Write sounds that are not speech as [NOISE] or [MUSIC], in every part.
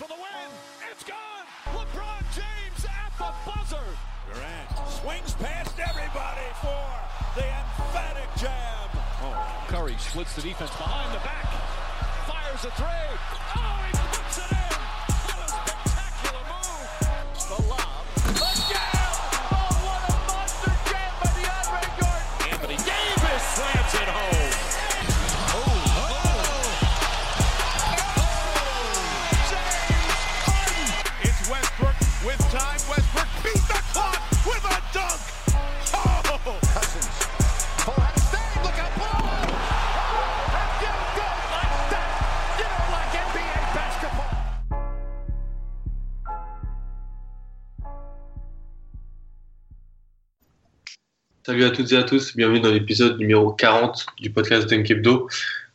for the win. It's gone. LeBron James at the buzzer. Durant swings past everybody for the emphatic jam. Oh, Curry splits the defense behind the back. Fires a three. Oh, Salut à toutes et à tous, bienvenue dans l'épisode numéro 40 du podcast Dunk Hebdo.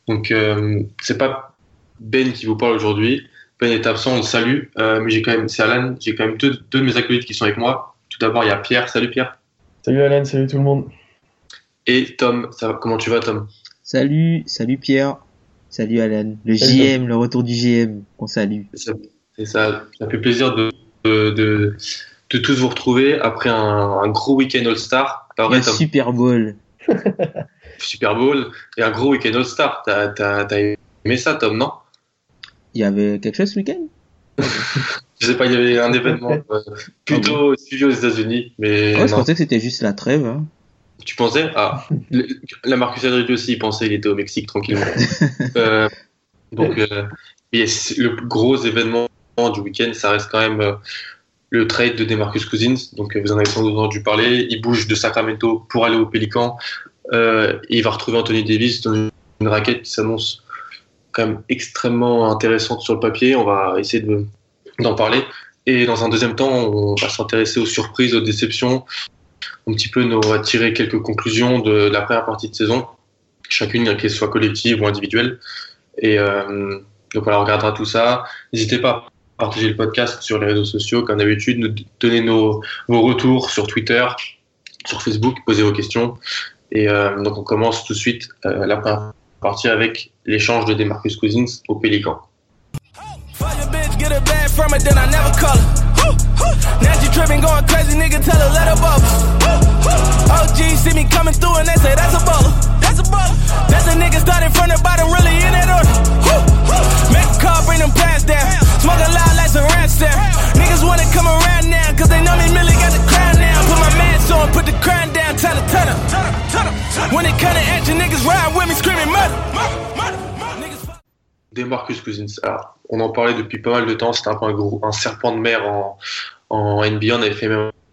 Donc, euh, c'est pas Ben qui vous parle aujourd'hui. Ben est absent, on le salue, euh, mais j'ai quand même, c'est Alan, j'ai quand même deux, deux de mes acolytes qui sont avec moi. Tout d'abord, il y a Pierre. Salut Pierre. Salut Alan, salut tout le monde. Et Tom. Ça va, comment tu vas, Tom? Salut, salut Pierre, salut Alan, le Salut, JM, le retour du JM, on salue. C'est ça, c'est ça, ça fait plaisir de, de, de, de tous vous retrouver après un, un gros week-end All-Star. Le Tom Super Bowl. [LAUGHS] Super Bowl et un gros week-end All-Star. T'as, t'as, t'as aimé ça, Tom, non? Il y avait quelque chose ce week-end? [LAUGHS] Je sais pas, il y avait un événement euh, plutôt suivi aux États-Unis, mais Ouais, je pensais que c'était juste la trêve. Hein. Tu pensais? Ah, [LAUGHS] le- la Marcus Aldridge aussi, il pensait, il était au Mexique tranquillement. Euh, donc, euh, yes, le gros événement du week-end, ça reste quand même le trade de DeMarcus Cousins. Donc, euh, vous en avez sans doute entendu parler. Il bouge de Sacramento pour aller au Pélican. Euh, il va retrouver Anthony Davis dans une, raquette qui s'annonce quand même extrêmement intéressante sur le papier. On va essayer de- d'en parler. Et dans un deuxième temps, on va s'intéresser aux surprises, aux déceptions, un petit peu on va tirer quelques conclusions de, la première partie de saison, chacune qu'elle soit collective ou individuelle. Et euh, donc on regardera tout ça. N'hésitez pas partager le podcast sur les réseaux sociaux, comme d'habitude, nous donner nos, vos retours sur Twitter, sur Facebook, poser vos questions. Et euh, donc on commence tout de suite euh, la première partie avec l'échange de Demarcus Cousins au Pélican. That's a Cousins. On en parlait depuis pas mal de temps. C'était un peu un, serpent de mer en, NBA. On avait fait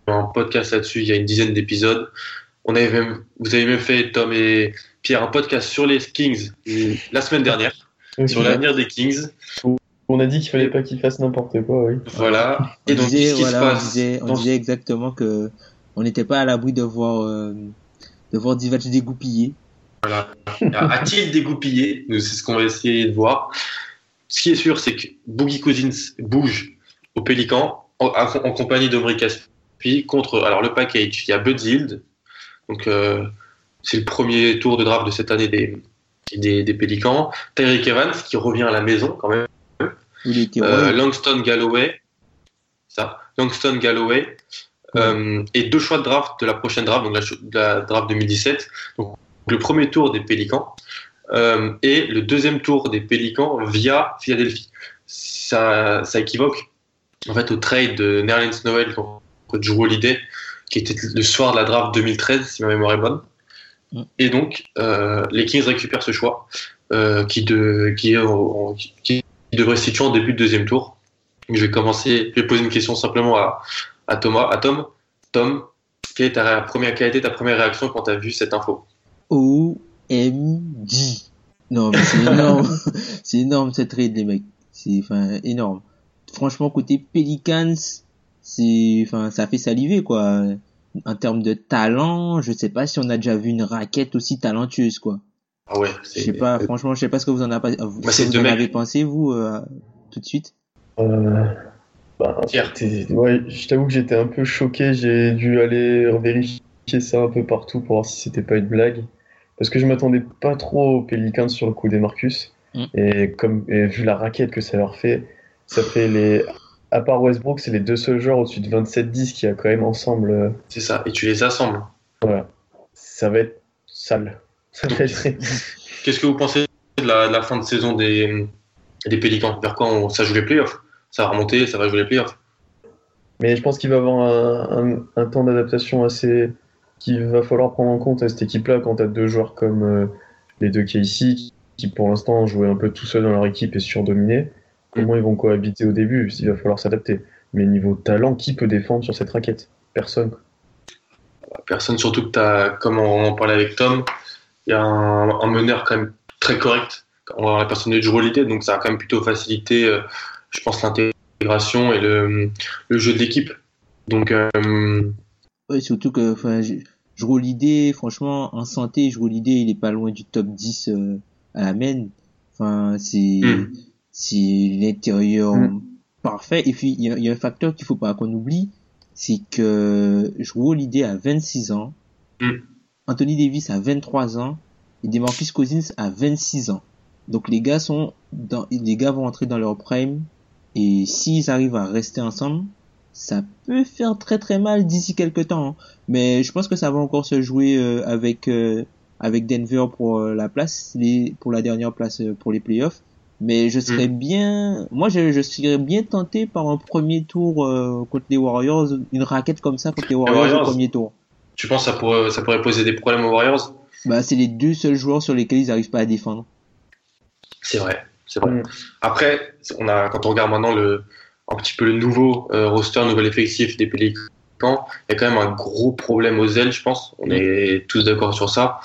un podcast là-dessus il y a une dizaine d'épisodes. Vous avez même fait, Tom et Pierre, un podcast sur les Kings la semaine dernière, sur l'avenir des Kings. on a dit qu'il fallait pas qu'il fasse n'importe quoi, oui. Voilà. On Et donc, disait, voilà, se on passe disait, on dans- disait exactement que on n'était pas à l'abri de voir, euh, de voir Divac dégoupiller. A-t-il dégoupillé? Nous, C'est ce qu'on va essayer de voir. Ce qui est sûr, c'est que Boogie Cousins bouge au Pélican en, en compagnie d'Omri Caspi contre alors le package. Il y a Bud donc euh, c'est le premier tour de draft de cette année des, des, des Pélicans. Tyreek Evans qui revient à la maison quand même. Il Euh, Langston Galloway, ça, Langston Galloway, euh, et deux choix de draft de la prochaine draft, donc la, de la draft 2017. Donc le premier tour des Pélicans euh, et le deuxième tour des Pélicans via Philadelphie. Ça, ça équivoque en fait au trade de Nerlens Noel contre Drew Holiday, qui était le soir de la draft 2013, si ma mémoire est bonne. Mm. Et donc, euh, les Kings récupèrent ce choix euh, qui, de, qui, qui devrait se situer en début de deuxième tour. Je vais commencer, je vais poser une question simplement à, Thomas, à Tom. Tom, quelle, est ta première, quelle a été ta première réaction quand tu as vu cette info? OMG. Non, mais c'est énorme. [LAUGHS] c'est énorme cette trade, les mecs. C'est, enfin, énorme. Franchement, côté Pelicans, c'est, enfin, ça fait saliver, quoi. En termes de talent, je sais pas si on a déjà vu une raquette aussi talentueuse, quoi. Ah ouais, Je sais pas, franchement, je sais pas ce que vous en, avez, vous, Bah, ce vous en avez pensé, vous, euh, tout de suite? Euh, bah, ouais, je t'avoue que j'étais un peu choqué. J'ai dû aller vérifier ça un peu partout pour voir si c'était pas une blague. Parce que je m'attendais pas trop aux Pelicans sur le coup des Marcus. Mm. Et, comme, et vu la raquette que ça leur fait, ça fait les. À part Westbrook, c'est les deux seuls joueurs au-dessus de 27-10 qui a quand même ensemble. euh, C'est ça, et tu les assembles. Voilà. Ça va être sale. [LAUGHS] Ça va être. Qu'est-ce que vous pensez de la, de la fin de saison des, des Pélicans Vers quand on- ça joue les playoffs? Ça va remonter, ça va jouer les playoffs Mais je pense qu'il va y avoir un, un- un temps d'adaptation assez. qu'il va falloir prendre en compte à cette équipe-là quand tu as deux joueurs comme euh, les deux Casey qui, qui, pour l'instant jouaient un peu tout seuls dans leur équipe et surdominés. Comment ils vont cohabiter au début Il va falloir s'adapter. Mais niveau talent, qui peut défendre sur cette raquette? Personne. Personne, surtout que tu as, comme on en parlait avec Tom, il y a un, un meneur quand même très correct. On va avoir la personne de Drew Holiday, donc ça a quand même plutôt facilité, euh, je pense, l'intégration et le, le jeu de l'équipe. Donc, euh, Ouais, surtout que, enfin, je, je roule l'idée, franchement, en santé, je roule l'idée, il est pas loin du top 10 euh, à la main. Enfin, c'est, Mm. C'est l'intérieur Mm. parfait. Et puis, il y a, il y a un facteur qu'il faut pas qu'on oublie, c'est que roule l'idée à 26 ans, Mm. Anthony Davis à 23 ans, et DeMarcus Cousins à 26 ans. Donc, les gars sont dans, les gars vont entrer dans leur prime, et s'ils arrivent à rester ensemble, ça peut faire très très mal d'ici quelques temps. hein. Mais je pense que ça va encore se jouer euh, avec euh, avec Denver pour euh, la place, les, pour la dernière place euh, pour les playoffs. Mais je serais bien, moi je, je serais bien tenté par un premier tour euh, contre les Warriors, une raquette comme ça contre les Warriors, Warriors. au premier tour. tu penses que ça pourrait, ça pourrait poser des problèmes aux Warriors? Bah c'est les deux seuls joueurs sur lesquels ils n'arrivent pas à défendre. C'est vrai, c'est vrai. Mm. Après, on a, quand on regarde maintenant le, un petit peu le nouveau euh, roster, nouvel effectif des Pélicans, il y a quand même un gros problème aux ailes, je pense. On est tous d'accord sur ça.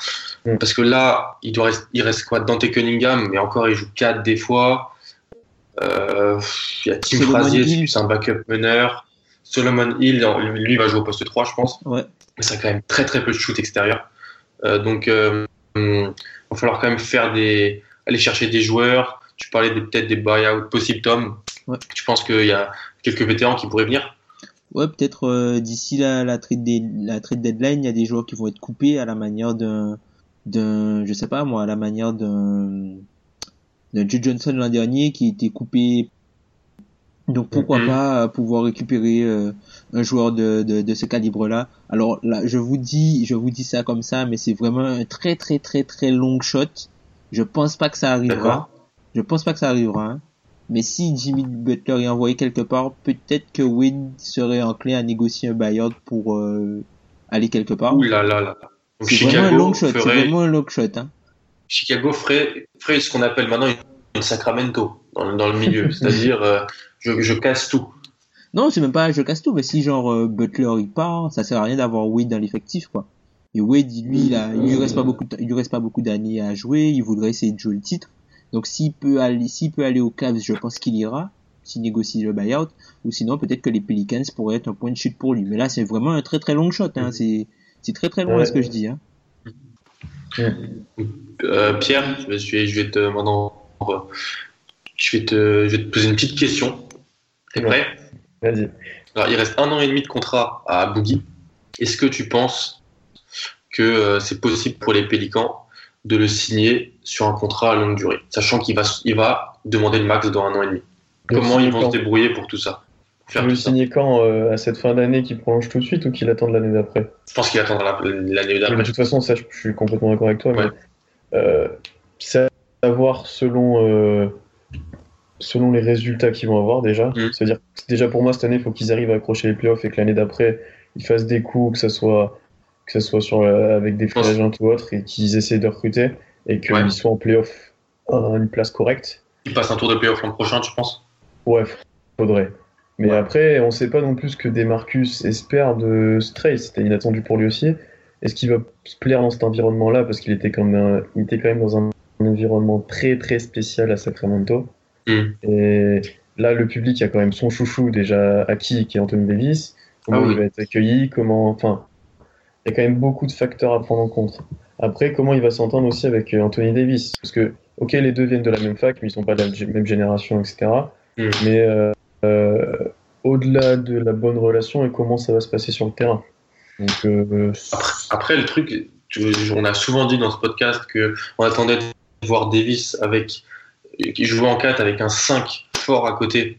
Mm. Parce que là, il, doit rester, il reste quoi? Dante Cunningham, mais encore, il joue 4 des fois. Euh, il y a Tim Frazier, c'est un backup meneur. Solomon Hill, lui, va jouer au poste 3, je pense. Ouais. Mais ça a quand même très très peu de shoot extérieur. Euh, donc, euh, il va falloir quand même faire des, aller chercher des joueurs. Tu parlais peut-être des buyouts possibles, Tom. Ouais. Tu penses qu'il y a quelques vétérans qui pourraient venir? Ouais, peut-être euh, d'ici la, la trade des, la trade deadline, il y a des joueurs qui vont être coupés à la manière d'un d'un je sais pas moi, à la manière d'un d'un Joe Johnson l'an dernier qui était coupé. Donc pourquoi Mhm. pas euh, pouvoir récupérer euh, un joueur de, de, de ce calibre-là. Alors là, je vous dis, je vous dis ça comme ça, mais c'est vraiment un très très très très long shot. Je pense pas que ça arrivera. Je pense pas que ça arrivera. hein. Mais si Jimmy Butler est envoyé quelque part, peut-être que Wade serait enclin à négocier un buyout pour euh, aller quelque part. Ouh là là là. Donc, C'est vraiment un long shot. C'est ferait, vraiment un long shot. Hein. Chicago ferait, ferait ce qu'on appelle maintenant une, Sacramento dans, dans le milieu. [LAUGHS] C'est-à-dire, euh, je, je casse tout. Non, c'est même pas je casse tout, mais si genre euh, Butler il part, ça sert à rien d'avoir Wade dans l'effectif quoi. Et Wade, lui, il, a, il lui reste pas beaucoup, il lui reste pas beaucoup d'années à jouer. Il voudrait essayer de jouer le titre. Donc s'il peut aller, s'il peut aller aux Cavs, je pense qu'il ira. S'il négocie le buyout, ou sinon peut-être que les Pelicans pourraient être un point de chute pour lui. Mais là, c'est vraiment un très très long shot. Hein. C'est c'est très très loin Ouais. ce que je dis. Hein. Euh, Pierre, je vais, je vais te maintenant, je vais te, je vais te poser une petite question. T'es prêt? Vas-y. Alors, il reste un an et demi de contrat à Boogie. Est-ce que tu penses que euh, c'est possible pour les Pélicans de le signer sur un contrat à longue durée, sachant qu'il va, il va demander le max dans un an et demi? Comment ils vont se débrouiller pour tout ça? Faire veux le signer quand euh, À cette fin d'année qui prolonge tout de suite ou qu'il attende l'année d'après? Je pense qu'il attendra la- l'année d'après. De toute façon, ça, je je suis complètement d'accord avec toi. Ouais. Mais, euh, c'est à voir selon, euh, selon les résultats qu'ils vont avoir déjà. Mm. C'est-à-dire que déjà pour moi, cette année, il faut qu'ils arrivent à accrocher les playoffs et que l'année d'après, ils fassent des coups, que ce soit, que ça soit sur, avec des free agents ou autres, et qu'ils essaient de recruter, et qu'ils Ouais. soient en playoff à une place correcte. Il passe un tour de playoff l'an prochain, tu penses? Ouais, faudrait. Mais Ouais. après, on sait pas non plus ce que Demarcus espère de Stray. C'était inattendu pour lui aussi. Est-ce qu'il va se plaire dans cet environnement-là Parce qu'il était, quand même- il était quand même dans un environnement très très spécial à Sacramento. Hmm. Et là, le public a quand même son chouchou déjà acquis, qui est Anthony Davis. Comment Ah oui. il va être accueilli Comment, enfin, il y a quand même beaucoup de facteurs à prendre en compte. Après, comment il va s'entendre aussi avec euh, Anthony Davis? Parce que, ok, les deux viennent de la même fac, mais ils sont pas de la même génération, etc. Hmm. Mais euh, au-delà de la bonne relation et comment ça va se passer sur le terrain. Donc, euh, Après, le truc, tu- on a souvent dit dans ce podcast que on attendait de voir Davis avec, qui jouait en 4 avec un 5 fort à côté,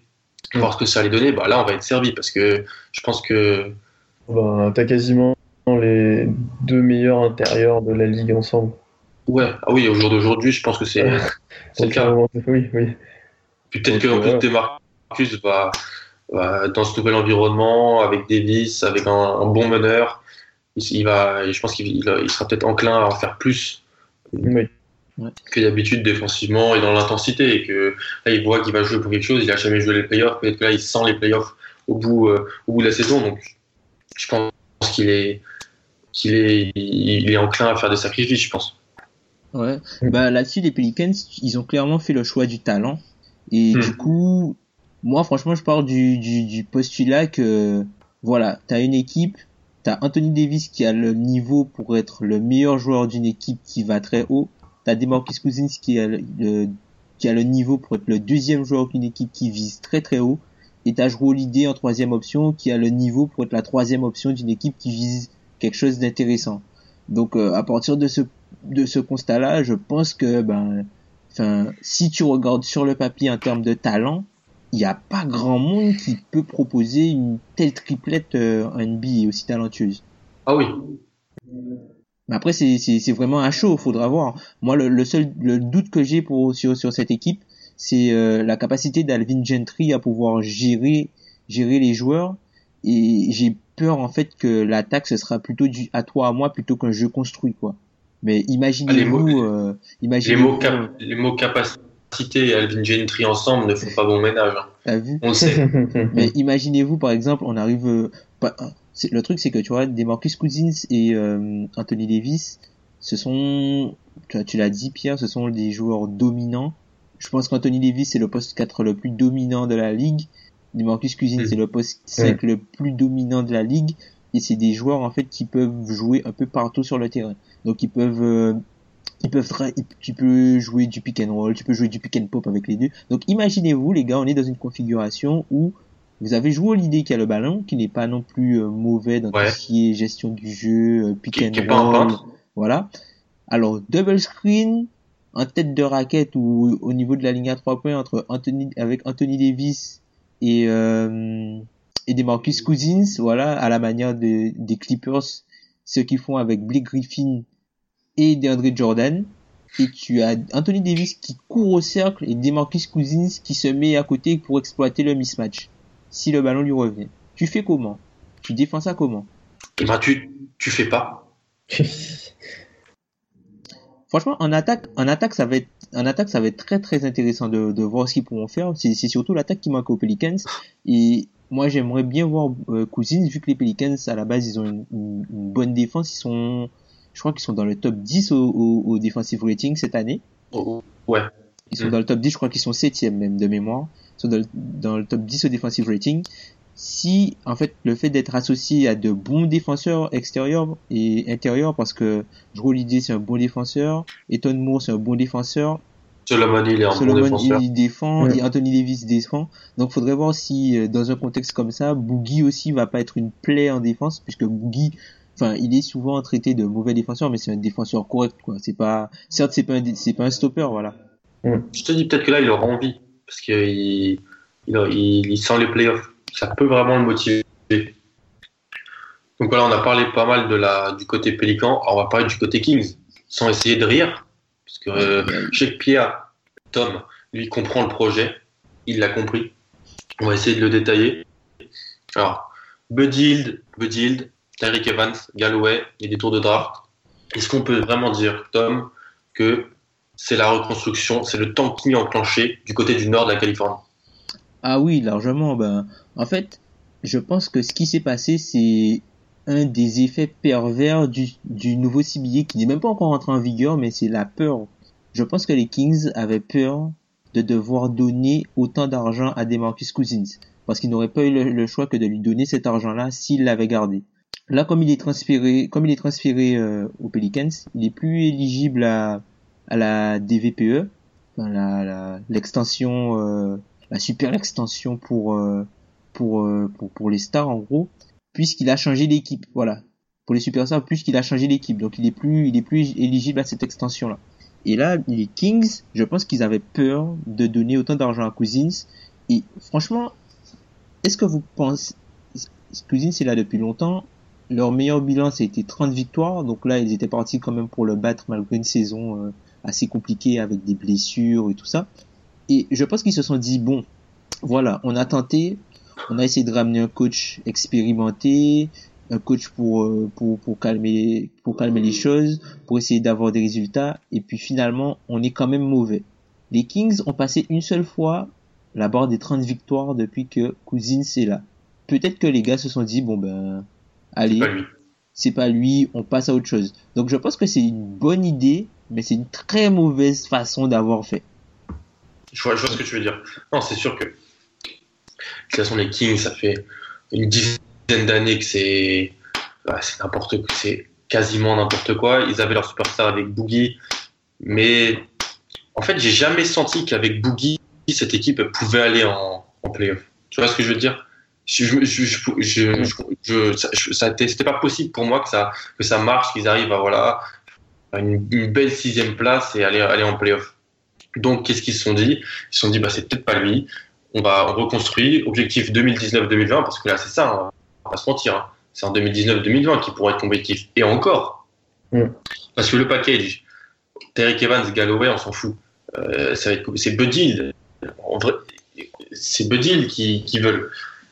voir ce que ça allait donner. Bah là, on va être servi parce que je pense que ben, t'as quasiment les deux meilleurs intérieurs de la ligue ensemble. ouais, ah oui, au jour d'aujourd'hui, je pense que c'est le cas. euh, Oui, oui. Peut-être qu'en plus, ouais. Demarcus va, va dans ce nouvel environnement, avec Davis, avec un, un bon meneur, il, il va, je pense qu'il il- il sera peut-être enclin à en faire plus oui. que d'habitude défensivement et dans l'intensité. Et que là, il voit qu'il va jouer pour quelque chose, il a jamais joué les playoffs, peut-être que là, il sent les playoffs au bout, euh, au bout de la saison. Donc, je pense qu'il est, qu'il est, il est enclin à faire des sacrifices, je pense. Ouais. Bah là-dessus, les Pelicans, ils ont clairement fait le choix du talent. Et Mm. du coup, moi, franchement, je pars du, postulat que, voilà, t'as une équipe, t'as Anthony Davis qui a le niveau pour être le meilleur joueur d'une équipe qui va très haut. T'as DeMarcus Cousins qui a le, qui a le niveau pour être le deuxième joueur d'une équipe qui vise très très haut. Et t'as Jrue Holiday en troisième option qui a le niveau pour être la troisième option d'une équipe qui vise quelque chose d'intéressant. Donc, euh, à partir de ce de ce constat-là, je pense que ben, enfin, si tu regardes sur le papier en termes de talent, il n'y a pas grand monde qui peut proposer une telle triplette euh, en NBA aussi talentueuse. Ah oui, Mais après, c'est vraiment un show, faudra voir. Moi, le, le seul le doute que j'ai pour sur sur cette équipe, c'est euh, la capacité d'Alvin Gentry à pouvoir gérer gérer les joueurs. Et j'ai peur en fait que l'attaque ce sera plutôt du à toi à moi plutôt qu'un jeu construit quoi. Mais imaginez-vous, mots- euh, les imaginez mots, cap- les mots capacité et Alvin Gentry ensemble ne font pas bon ménage. hein. T'as vu On le sait. [LAUGHS] Mais imaginez-vous, par exemple, on arrive. euh, pas- le truc, c'est que tu vois, Demarcus Cousins et euh, Anthony Davis, ce sont, tu, as- tu l'as dit, Pierre, ce sont des joueurs dominants. Je pense qu'Anthony Davis c'est le poste 4 le plus dominant de la ligue. Demarcus Cousins Mm. c'est le poste 5 le plus dominant de la ligue. Et c'est des joueurs en fait qui peuvent jouer un peu partout sur le terrain. Donc ils peuvent euh, ils peuvent tu peux jouer du pick and roll, tu peux jouer du pick and pop avec les deux. Donc imaginez-vous les gars, on est dans une configuration où vous avez joué l'idée qui a le ballon, qui n'est pas non plus euh, mauvais dans Ouais. tout ce qui est gestion du jeu, euh, pick Qui- and qui roll, voilà. Alors double screen en tête de raquette ou au niveau de la ligne à trois points entre Anthony avec Anthony Davis et euh, et des Marcus Cousins, voilà, à la manière de, des Clippers, ce qu'ils font avec Blake Griffin et DeAndre Jordan. Et tu as Anthony Davis qui court au cercle et DeMarcus Cousins qui se met à côté pour exploiter le mismatch. Si le ballon lui revient. Tu fais comment? Tu défends ça comment? Eh ben, tu, tu fais pas. [LAUGHS] Franchement, en attaque, en attaque, ça va être, en attaque, ça va être très très intéressant de, de voir ce qu'ils pourront faire. C'est c'est surtout l'attaque qui manque aux Pelicans. Et moi, j'aimerais bien voir euh, Cousins, vu que les Pelicans, à la base, ils ont une, une- une bonne défense. Ils sont, je crois qu'ils sont dans le top 10 au, au, au defensive rating cette année. Oh, Ouais. Ils sont Mm. dans le top 10, je crois qu'ils sont septième même de mémoire. Ils sont dans le, dans le top 10 au defensive rating. Si, en fait, le fait d'être associé à de bons défenseurs extérieurs et intérieurs, parce que Drew Holiday c'est un bon défenseur, Eton Moore c'est un bon défenseur, Solomon, il est un bon Solomon défenseur. il défend et Anthony Davis défend. Donc faudrait voir si euh, dans un contexte comme ça, Boogie aussi va pas être une plaie en défense puisque Boogie enfin il est souvent traité de mauvais défenseur mais c'est un défenseur correct quoi. C'est pas certes c'est pas un, c'est pas un stopper voilà. Je te dis peut-être que là, il aura envie. Parce qu'il il, il, il sent les playoffs. Ça peut vraiment le motiver. Donc voilà, on a parlé pas mal de la, du côté Pélican. Alors, on va parler du côté Kings. Sans essayer de rire. Parce que euh, Pierre, Tom, lui, comprend le projet. Il l'a compris. On va essayer de le détailler. Alors, Buddy Hield, Buddy Hield, Tyreek Evans, Galloway et des tours de draft. Est-ce qu'on peut vraiment dire, Tom, que c'est la reconstruction, c'est le tanking enclenché du côté du nord de la Californie? Ah oui, largement. Ben, en fait, je pense que ce qui s'est passé, c'est un des effets pervers du, nouveau CBA qui n'est même pas encore entré en vigueur, mais c'est la peur. Je pense que les Kings avaient peur de devoir donner autant d'argent à Demarcus Cousins parce qu'ils n'auraient pas eu le, choix que de lui donner cet argent-là s'il l'avait gardé. Là, comme il est transféré, comme il est transféré euh, aux Pelicans, il est plus éligible à, la DVPE, l'extension, euh, la super extension pour, euh, pour, pour pour les stars en gros, puisqu'il a changé d'équipe. Voilà, pour les superstars, puisqu'il a changé d'équipe, donc il est plus, il est plus éligible à cette extension-là. Et là, les Kings, je pense qu'ils avaient peur de donner autant d'argent à Cousins. Et franchement, est-ce que vous pensez, Cousins est là depuis longtemps, leur meilleur bilan, c'était 30 victoires. Donc là, ils étaient partis quand même pour le battre malgré une saison euh, assez compliquée avec des blessures et tout ça. Et je pense qu'ils se sont dit, bon, voilà, on a tenté, on a essayé de ramener un coach expérimenté, un coach pour, euh, pour, pour, calmer, pour calmer les choses, pour essayer d'avoir des résultats. Et puis finalement, on est quand même mauvais. Les Kings ont passé une seule fois la barre des 30 victoires depuis que Cousins est là. Peut-être que les gars se sont dit, bon ben, allez, c'est pas, lui, on passe à autre chose. Donc je pense que c'est une bonne idée, mais c'est une très mauvaise façon d'avoir fait. Je vois, je vois ce que tu veux dire. Non, c'est sûr que de toute façon les Kings, ça fait une dizaine d'années que c'est bah, c'est n'importe quoi, c'est quasiment n'importe quoi. Ils avaient leur superstar avec Boogie, mais en fait, j'ai jamais senti qu'avec Boogie, cette équipe pouvait aller en, en playoff. Tu vois ce que je veux dire? Je, c'était pas possible pour moi que ça, que ça marche, qu'ils arrivent à voilà une, une, belle sixième place et aller, aller en playoff. Donc, qu'est-ce qu'ils se sont dit? Ils se sont dit, bah, c'est peut-être pas lui. On va on reconstruire. Objectif 2019-2020, parce que là, c'est ça, hein, on va pas se mentir. Hein. C'est en 2019-2020 qui pourrait être compétitif. Et encore. Mm. Parce que le package, Terry Evans, Galloway, on s'en fout. Euh, c'est Buddy. C'est Buddy qui, qui veulent.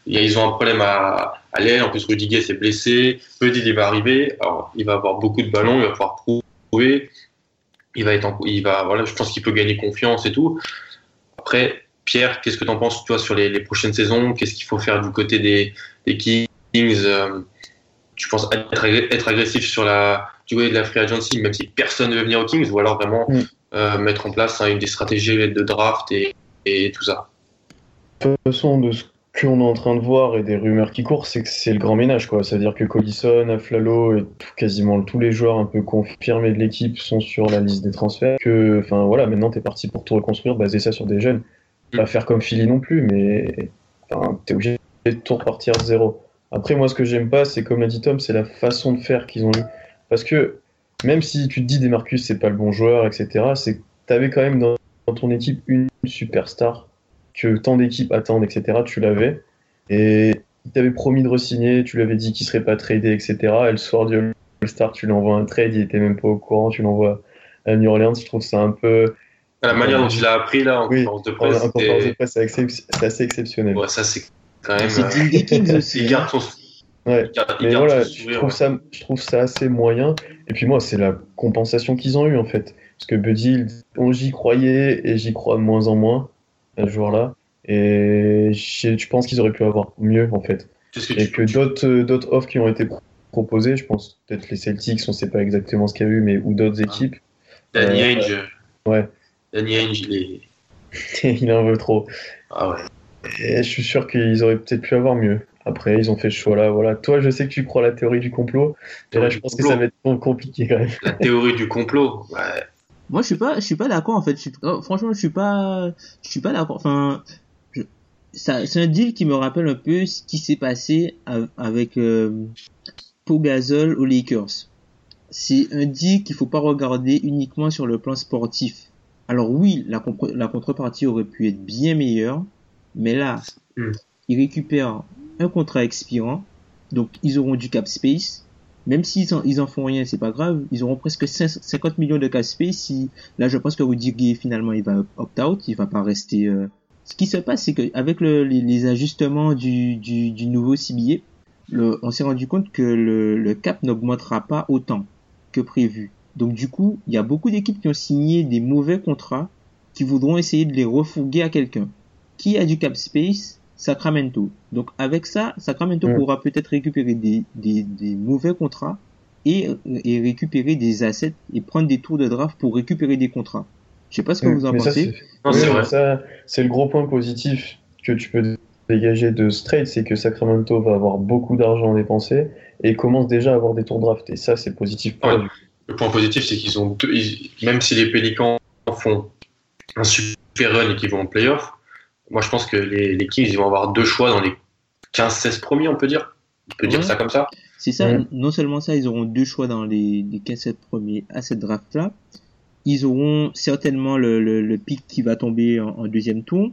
Ils ont un problème à, à l'aile. En plus, Rudiger s'est blessé. Buddy, il va arriver. Alors, il va avoir beaucoup de ballons. Il va pouvoir prouver. Il va être en, il va, voilà, je pense qu'il peut gagner confiance et tout. Après, Pierre, qu'est-ce que tu en penses, toi, sur les, les prochaines saisons? Qu'est-ce qu'il faut faire du côté des, des Kings? Euh, Tu penses être, être agressif sur la, du côté de la free agency, même si personne ne veut venir aux Kings, ou alors vraiment mm. euh, mettre en place hein, une des stratégies de draft et, et tout ça? De toute façon, de ce qu'on est en train de voir et des rumeurs qui courent, c'est que c'est le grand ménage, quoi. C'est-à-dire que Collison, Aflalo et tout, quasiment tous les joueurs un peu confirmés de l'équipe sont sur la liste des transferts. Que, enfin voilà, maintenant t'es parti pour tout reconstruire, baser ça sur des jeunes. Pas faire comme Philly non plus, mais enfin, t'es obligé de tout repartir à zéro. Après, moi, ce que j'aime pas, c'est comme l'a dit Tom, c'est la façon de faire qu'ils ont eu. Parce que même si tu te dis Demarcus, c'est pas le bon joueur, etc., c'est que t'avais quand même dans, dans ton équipe une superstar que tant d'équipes attendent, etc., tu l'avais. Et il t'avait promis de re-signer, tu lui avais dit qu'il serait pas tradé, etc. Et le soir du All-Star, tu lui envoies un trade, il était même pas au courant, tu l'envoies à New Orleans. Je trouve ça un peu. La manière dont tu l'as appris là en oui, conférence de presse, en conférence de presse, c'est assez exceptionnel. Ouais, ça c'est quand même. C'est des Kings aussi. Il garde son. Ouais. il garde- il Mais garde voilà, son je trouve, ouais. ça, je trouve ça assez moyen. Et puis moi, c'est la compensation qu'ils ont eue en fait. Parce que Buddy, on j'y croyais et j'y crois de moins en moins à ce joueur-là. Et je pense qu'ils auraient pu avoir mieux en fait. Que Et que d'autres euh, d'autres offres qui ont été proposées, je pense peut-être les Celtics, on sait pas exactement ce qu'il y a eu, mais ou d'autres équipes. Danny Euh, Ainge. ouais. Danny Ainge, il est. [LAUGHS] Il en veut trop. Ah ouais. Et je suis sûr qu'ils auraient peut-être pu avoir mieux. Après, ils ont fait ce choix-là. Voilà. Toi, je sais que tu crois à la théorie du complot. Et là, je pense que ça va être com- [LAUGHS] compliqué quand même. La théorie du complot. Ouais. Moi, je suis pas, je suis pas d'accord en fait. Je suis- oh, franchement, je suis pas, je suis pas d'accord. Enfin, je- ça, c'est un deal qui me rappelle un peu ce qui s'est passé av- avec euh, Pau Gasol aux Lakers. C'est un deal qu'il faut pas regarder uniquement sur le plan sportif. Alors oui, la, la contrepartie aurait pu être bien meilleure, mais là, Hmm. ils récupèrent un contrat expirant, donc ils auront du cap space. Même s'ils en, ils en font rien, c'est pas grave. Ils auront presque 5 50 millions de cap space. Si là, je pense que Rudiger finalement il va opt out, il va pas rester. euh. Ce qui se passe, c'est que avec le, les, les ajustements du, du, du nouveau CBA, le, on s'est rendu compte que le, le cap n'augmentera pas autant que prévu. Donc du coup, il y a beaucoup d'équipes qui ont signé des mauvais contrats qui voudront essayer de les refourguer à quelqu'un. Qui a du cap space? Sacramento. Donc avec ça, Sacramento Mm. pourra peut-être récupérer des, des, des mauvais contrats et, et récupérer des assets et prendre des tours de draft pour récupérer des contrats. Je sais pas ce que vous en Mm. Mais pensez. c'est- Non, Oui, c'est mais vrai. ça, c'est le gros point positif que tu peux dégager de ce trade, c'est que Sacramento va avoir beaucoup d'argent à dépenser et commence déjà à avoir des tours draft. Et ça, c'est positif pour Ouais. Le point positif, c'est qu'ils ont deux, ils- même si les Pélicans font un super run et qu'ils vont en playoff, moi je pense que les, les Kings ils vont avoir deux choix dans les 15-16 premiers, on peut dire. On peut dire ça comme ça. C'est ça, non seulement ça, ils auront deux choix dans les, les 15 premiers à cette draft-là. Ils auront certainement le, le, qui va tomber en, en deuxième tour.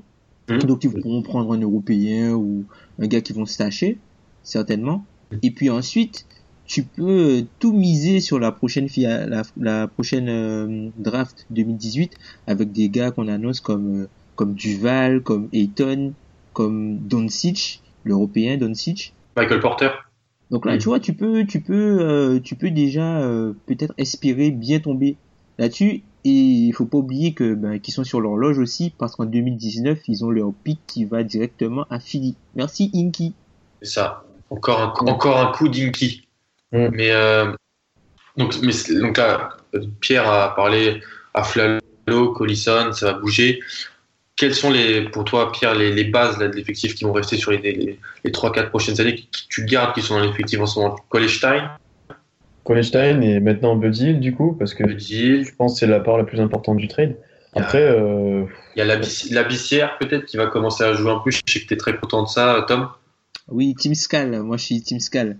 Mm. Donc ils pourront prendre un Européen ou un gars qui vont se tâcher, certainement. Et puis ensuite, tu peux tout miser sur la prochaine, la, la prochaine euh, draft 2018 avec des gars qu'on annonce comme, euh, comme Duval, comme Ayton, comme Doncic, l'Européen Doncic. Michael Porter. Donc là, tu vois, tu peux, tu peux, euh, tu peux déjà euh, peut-être espérer bien tomber là-dessus. Et il faut pas oublier que ben, qu'ils sont sur l'horloge aussi parce qu'en 2019, ils ont leur pic qui va directement à Philly. Merci Inky. C'est ça. Encore un, encore un coup d'Inky. Mais euh, donc, mais, donc là, Pierre a parlé à Flalo, Collison, ça va bouger. Quelles sont les, pour toi, Pierre, les, les bases là, de l'effectif qui vont rester sur les, les, les 3-4 prochaines années, qui tu gardes, qui sont dans l'effectif en ce moment? Colestein, Colestein et maintenant Buddy Hield, du coup, parce que Deal, je pense que c'est la part la plus importante du trade. Il y a- Après, euh, il y a l'Abyss- l'Abyssière peut-être qui va commencer à jouer un peu. Je sais que tu es très content de ça, Tom. Oui, Team Scal. Moi, je suis Team Scal.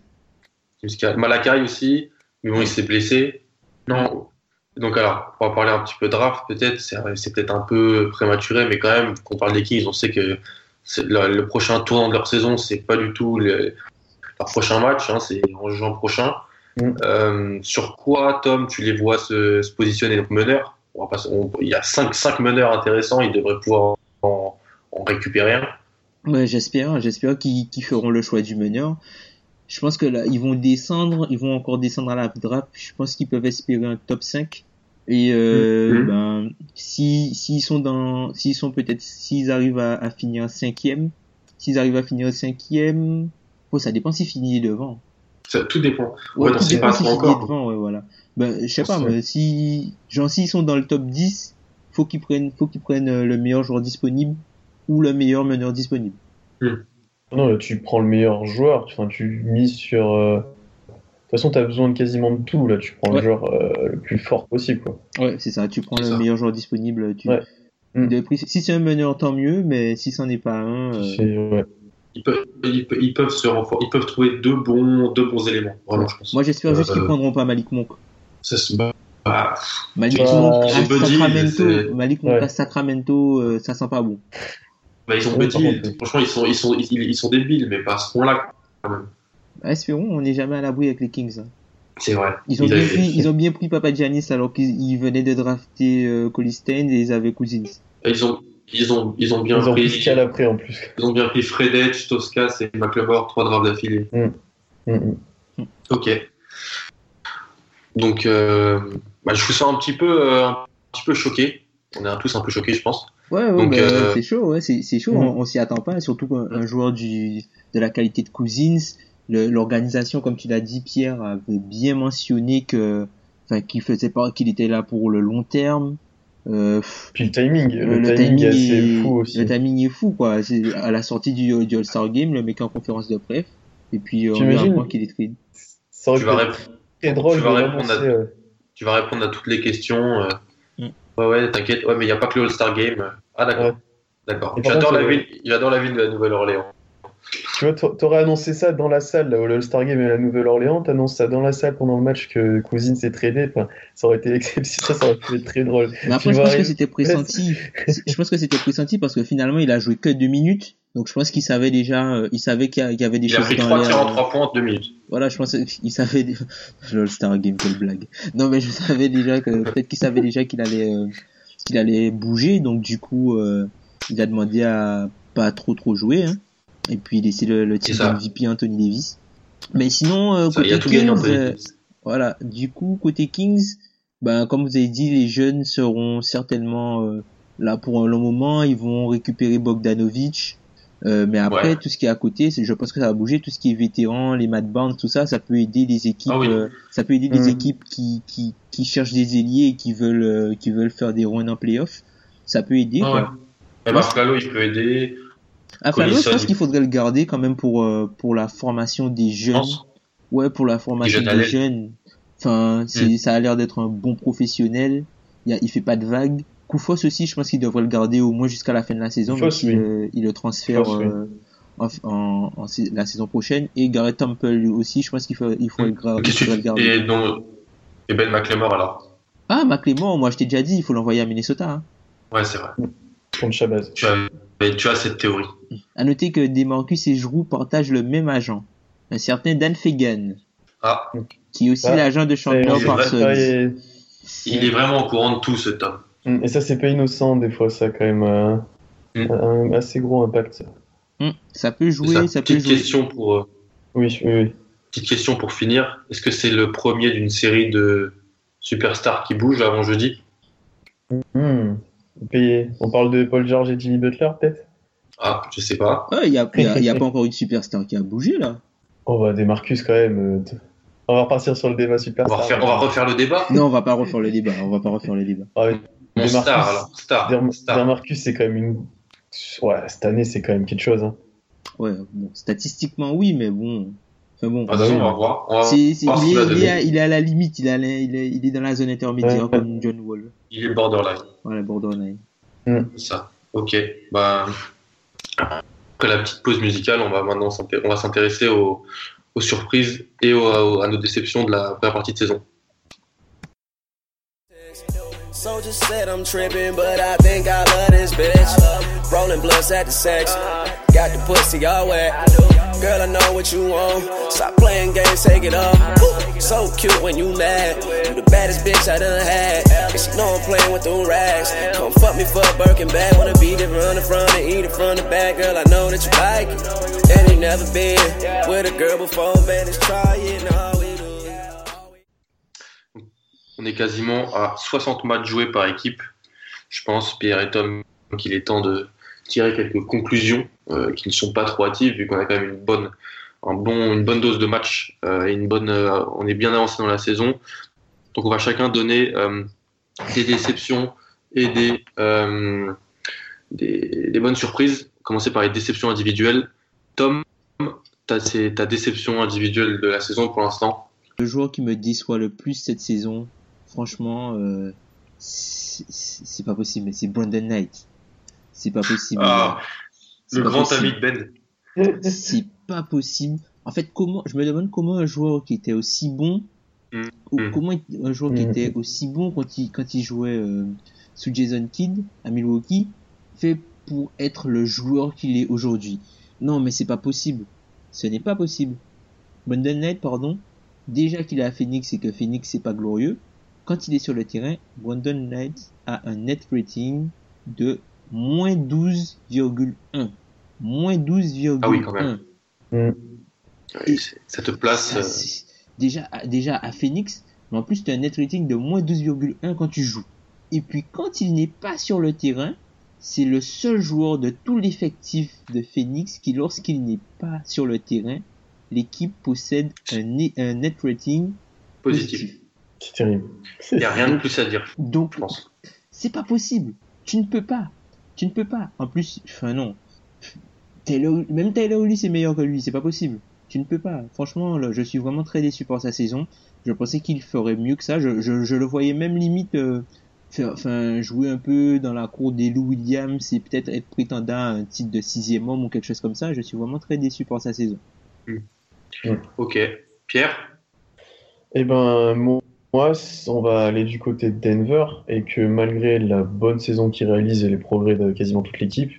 Malakai aussi, mais bon, il s'est blessé. Non. Donc alors, on va parler un petit peu draft, peut-être. C'est c'est peut-être un peu prématuré, mais quand même, qu'on parle des Kings, on sait que le, le prochain tournant de leur saison, c'est pas du tout le- leur prochain match, hein, c'est en juin prochain. Mm. Euh, sur quoi, Tom, tu les vois se, se positionner donc meneur on va pas se- on- Il y a 5 cinq, meneurs intéressants, ils devraient pouvoir en, en récupérer un. Ouais, j'espère, j'espère qu'ils qu'ils feront le choix du meneur. Je pense que là, ils vont descendre, ils vont encore descendre à la draft. Je pense qu'ils peuvent espérer un top 5. Et euh, Mhm. ben, si s'ils sont dans, s'ils sont peut-être, s'ils arrivent à, à finir cinquième, s'ils arrivent à finir cinquième, bon, ça dépend s'ils finissent devant. Ça, tout dépend. Ouais, Ouais, tout c'est dépend pas encore. devant, ouais, voilà. Ben, je sais pas, mais si, genre, s'ils sont dans le top 10, faut qu'ils prennent, faut qu'ils prennent euh, le meilleur joueur disponible ou le meilleur meneur disponible. Non, là, tu prends le meilleur joueur, enfin, tu mises sur. euh, De toute façon, tu as besoin de quasiment de tout. Là, tu prends Ouais. le joueur euh, le plus fort possible. Quoi. Ouais, c'est ça. Tu prends le ça. meilleur joueur disponible. Tu... Ouais. Mm. de prix- Si c'est un meneur, tant mieux, mais si c'en est pas un, euh, ouais. Ils peuvent, ils, peuvent- ils peuvent se renfor- ils peuvent trouver deux bons, deux bons éléments. Vraiment, je pense. moi j'espère juste Euh, qu'ils prendront pas Malik Monk. Ça se bat. Ah, Malik bah, Monk à Sacramento, Malik Monk à Sacramento, ça sent pas bon. Bah, ils ont par contre. franchement, ils sont, ils sont, ils, ils sont débiles, mais pas à ce point-là, quand même. Bah, espérons, on n'est jamais à l'abri avec les Kings. hein. C'est vrai. Ils ont, Ils bien pris, ils ont bien pris Papa Giannis alors qu'ils ils venaient de drafter euh, Colistein et ils avaient Cousins. Ils ont, ils ont, ils ont bien Ils ont pris, pris Scal après en plus. ils ont bien pris Fredette, Toscas et McLemore, trois drafts d'affilée. Mm, mm. Ok. Donc, euh, bah, je vous sens un petit peu, euh, un petit peu choqué. On est tous un peu choqués, je pense. Ouais, ouais, bah, euh, c'est chaud, ouais, c'est c'est chaud, Mm. on, on s'y attend pas, surtout qu'un un joueur du, de la qualité de Cousins, le- l'organisation, comme tu l'as dit, Pierre, avait bien mentionné que, enfin, qu'il faisait pas, qu'il était là pour le long terme. Euh, Puis le timing, le, le timing, est assez est- fou aussi. Le timing est fou, quoi. C'est à la sortie du, du All-Star Game, le mec est en conférence de presse, et puis euh, on lui T'imagines apprend qu'il est trade. Tu vas, tu vas répondre à- euh, tu vas répondre à toutes les questions. euh. Ouais, ouais, t'inquiète. Ouais, mais il n'y a pas que le All-Star Game. Ah, d'accord. Ouais. D'accord. J'adore la ville, j'adore la ville de la Nouvelle-Orléans. Tu vois, t'a- t'aurais annoncé ça dans la salle, là, où le All-Star Game et la Nouvelle-Orléans, t'annonces ça dans la salle pendant le match que Cousine s'est tradé, enfin, ça aurait été exceptionnel, ça, [LAUGHS] ça aurait pu être très drôle. Mais après, je pense que c'était pressenti. [LAUGHS] je pense que c'était pressenti parce que finalement, il a joué que deux minutes. Donc, je pense qu'il savait déjà, euh, il savait qu'il y, a- avait des Il a choses pris dans trois l'air. tirs en trois points en deux minutes. Voilà, je pense qu'il savait. Le [LAUGHS] Star Game, quelle blague. Non, mais je savais déjà que peut-être qu'il savait déjà qu'il allait euh, qu'il allait bouger. Donc, du coup, euh, il a demandé à pas trop trop jouer. Hein. Et puis, laisser le, le C'est titre. MVP Anthony Davis. Mais sinon, euh, Ça, il côté a Kings, euh, voilà. Du coup, côté Kings, ben, comme vous avez dit, les jeunes seront certainement euh, là pour un long moment. Ils vont récupérer Bogdanovic. Euh, mais après, Ouais. tout ce qui est à côté, c'est- je pense que ça va bouger. Tout ce qui est vétéran, les Mad Barnes, tout ça, ça peut aider les équipes. Ah oui. euh, ça peut aider les Mhm. équipes qui, qui, qui cherchent des ailiers et qui veulent, euh, qui veulent faire des runs en playoff. Ça peut aider. Ah quoi. ouais. Même Aflalo, il peut aider. Aflalo, je Collison, pense il- qu'il faudrait le garder quand même pour, euh, pour la formation des Je jeunes. Ouais, pour la formation jeunes des jeunes. Enfin, Mm. ça a l'air d'être un bon professionnel. Il, a, il fait pas de vagues. Koufos aussi, je pense qu'il devrait le garder au moins jusqu'à la fin de la saison. Koufos, s'il, oui. euh, il le transfère Koufos, oui. euh, en, en, en sa- la saison prochaine. Et Garrett Temple lui aussi, je pense qu'il faut, il faut, le, il garder. et, Ben McLemore alors? Ah, McLemore, moi je t'ai déjà dit, il faut l'envoyer à Minnesota. Hein. Ouais, c'est vrai. Contre Shabazz. Tu as, mais tu as cette théorie. À noter que Demarcus et Giroux partagent le même agent. Un certain Dan Fagan, Ah, qui est aussi Ah, l'agent de Chandler Parsons. il est vraiment au courant de tout, cet homme. Et ça, c'est pas innocent, des fois, ça, quand même. euh, Mm. Un assez gros impact. ça. Hmm, Ça peut jouer, ça. ça peut Petite jouer. question pour euh, Oui, oui, oui. petite question pour finir. Est-ce que c'est le premier d'une série de superstars qui bouge avant jeudi? Payé. On parle de Paul George et Jimmy Butler, peut-être? Ah, je sais pas. Ouais, il y a, y a- il y a [LAUGHS] pas encore une superstar qui a bougé là. On va des Marcus quand même. euh, On va repartir sur le débat On superstar. va, refaire, on va refaire le débat? Non, on va pas refaire le débat. On va pas refaire le débat. Ah, oui. Mon star Marcus. alors. Star. Der- star. Der Marcus, c'est quand même une. Ouais, cette année, c'est quand même quelque chose. Hein. Ouais, bon, statistiquement oui, mais bon. Enfin bon. Ah, façon, on va voir. On va il, est, va il, est à, donner. il est à la limite, il est, la- il est, il est dans la zone intermédiaire Ouais. comme John Wall. Il est borderline. Voilà, borderline. C'est ça. Ok. Bah, après la petite pause musicale, on va maintenant s'inté- on va s'intéresser aux, aux surprises et aux- aux- à nos déceptions de la première partie de saison. Soldier said I'm tripping, but I think I love this bitch. Rolling blunts at the sex. Got the pussy all wet. Girl, I know what you want. Stop playing games, take it off. So cute when you mad. You the baddest bitch I done had. And she know I'm playing with the rags. Come fuck me for a Birkin bag. Wanna be different on the front and eat it from the back. Girl, I know that you like it. And you never been with a girl before, man. Let's try it. Now we do. On est quasiment à 60 matchs joués par équipe. Je pense, Pierre et Tom, qu'il est temps de tirer quelques conclusions euh, qui ne sont pas trop hâtives, vu qu'on a quand même une bonne, un bon, une bonne dose de matchs euh, et une bonne, euh, on est bien avancé dans la saison. Donc on va chacun donner euh, des déceptions et des, euh, des, des bonnes surprises. Commencer par les déceptions individuelles. Tom, ta, ta déception individuelle de la saison pour l'instant? Le joueur qui me déçoit le plus cette saison, franchement, euh, c'est pas possible, mais c'est Brandon Knight. C'est pas possible. Ah, C'est le pas grand possible. ami de Ben. C'est pas possible. En fait, comment, je me demande comment un joueur qui était aussi bon, Mm. ou Mm. comment un joueur qui Mm. était aussi bon quand il, quand il jouait euh, sous Jason Kidd à Milwaukee fait pour être le joueur qu'il est aujourd'hui. Non, mais c'est pas possible. Ce n'est pas possible. Brandon Knight, pardon, déjà qu'il est à Phoenix et que Phoenix c'est pas glorieux, quand il est sur le terrain, Brandon Knight a un net rating de moins 12,1. Moins 12,1. Ah oui, quand même. C'est- Ça te place. Ça, euh, c'est- déjà, déjà à Phoenix, mais en plus tu as un net rating de moins 12,1 quand tu joues. Et puis quand il n'est pas sur le terrain, c'est le seul joueur de tout l'effectif de Phoenix qui, lorsqu'il n'est pas sur le terrain, l'équipe possède un, ne- un net rating positif. positif. C'est terrible. Il n'y a rien de plus à dire, Donc, je pense. c'est pas possible. Tu ne peux pas. Tu ne peux pas. En plus, enfin non. Taylor, même Taylor Ulyss est meilleur que lui, c'est pas possible. Tu ne peux pas. Franchement, là, je suis vraiment très déçu par sa saison. Je pensais qu'il ferait mieux que ça. Je, je, je le voyais même limite euh, faire, enfin, jouer un peu dans la cour des Lou Williams et peut-être être prétendant à un titre de sixième homme ou quelque chose comme ça. Je suis vraiment très déçu par sa saison. Ok. Pierre? Eh ben, mo- moi, on va aller du côté de Denver et que malgré la bonne saison qu'il réalise et les progrès de quasiment toute l'équipe,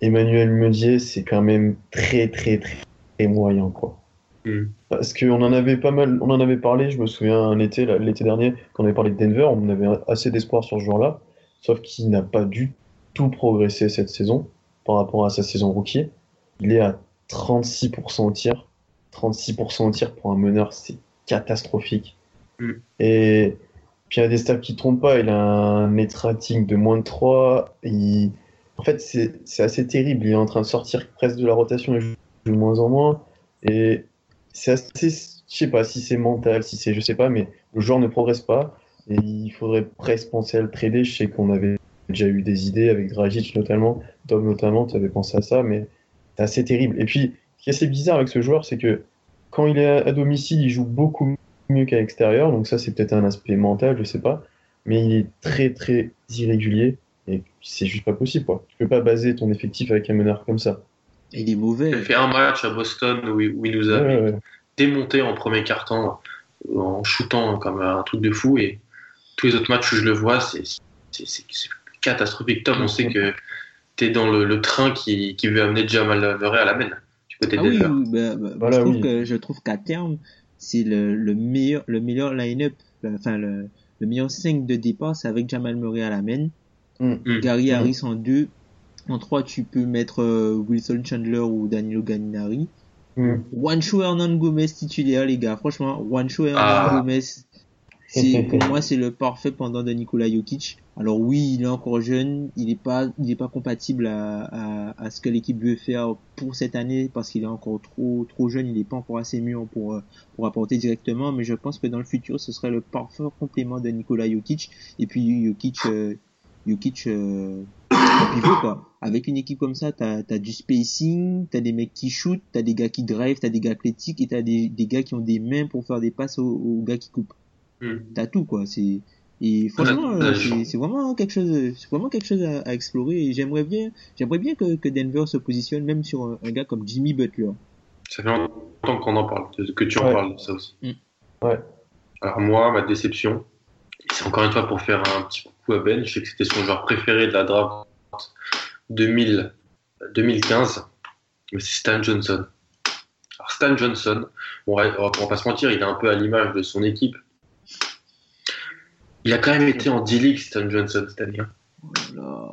Emmanuel Meunier, c'est quand même très, très, très, très moyen, quoi. Hmm. Parce qu'on en avait pas mal, on en avait parlé, je me souviens l'été, l'été dernier, quand on avait parlé de Denver, on avait assez d'espoir sur ce joueur-là, sauf qu'il n'a pas du tout progressé cette saison par rapport à sa saison rookie. Il est à 36% au tir, 36% au tir pour un meneur, c'est catastrophique. Mm. Et puis il a des stats qui ne trompent pas. Il a un net rating de moins de 3. Il... En fait, c'est assez terrible. Il est en train de sortir presque de la rotation. Il joue de moins en moins. Et c'est assez. Je sais pas si c'est mental, si c'est. Je sais pas, mais le joueur ne progresse pas. Et il faudrait presque penser à le trader. Je sais qu'on avait déjà eu des idées avec Dragic notamment. Dom notamment, tu avais pensé à ça, mais c'est assez terrible. Et puis, ce qui est assez bizarre avec ce joueur, c'est que quand il est à domicile, il joue beaucoup mieux qu'à l'extérieur. Donc ça, c'est peut-être un aspect mental, je sais pas. Mais il est très très irrégulier et c'est juste pas possible. Quoi. Tu peux pas baser ton effectif avec un meneur comme ça. Il est mauvais. Il a fait un match à Boston où il, où il nous a Ouais, ouais, ouais. démonté en premier carton en shootant comme un truc de fou et tous les autres matchs où je le vois, c'est catastrophique. Tom, on sait que tu es dans le, le train qui, qui veut amener Jamal Murray à la du côté Ah oui, bah, bah, Voilà, je trouve oui. que je trouve qu'à terme, c'est le, le meilleur le meilleur line-up, le- enfin le, le meilleur 5 de départ, c'est avec Jamal Murray à la main, Mm. Mm. Gary Mm. Harris en 2, en 3 tu peux mettre euh, Wilson Chandler ou Danilo Gallinari. Mm. Juancho Hernan Gomez titulaire les gars, franchement, Juancho Hernan Ah. Gomez, c'est pour [LAUGHS] moi c'est le parfait pendant de Nikola Jokic. Alors oui, il est encore jeune, il n'est pas il est pas compatible à, à, à ce que l'équipe veut faire pour cette année parce qu'il est encore trop trop jeune, il n'est pas encore assez mûr pour euh, pour apporter directement, mais je pense que dans le futur ce serait le parfait complément de Nikola Jokic et puis Jokic euh, Jokic euh, pivot quoi. Avec une équipe comme ça, t'as as du spacing, t'as des mecs qui shootent, t'as des gars qui drive, t'as des gars athlétiques et t'as des, des gars qui ont des mains pour faire des passes aux, aux gars qui coupent. Mm. T'as tout quoi. C'est et franchement, Ouais, euh, ouais, c'est vraiment quelque chose, c'est vraiment quelque chose à, à explorer. Et j'aimerais bien, j'aimerais bien que, que Denver se positionne même sur un, un gars comme Jimmy Butler. Ça fait longtemps qu'on en parle, que tu en Ouais. parles de ça aussi. Mm. Ouais. Alors moi, ma déception, c'est encore une fois pour faire un petit coup à Ben, je sais que c'était son joueur préféré de la draft 2000, 2015, mais c'est Stan Johnson. Alors Stan Johnson, va on va pas se mentir, il est un peu à l'image de son équipe. Il a quand même été en D-League, Stan Johnson, cette année. hein. Voilà.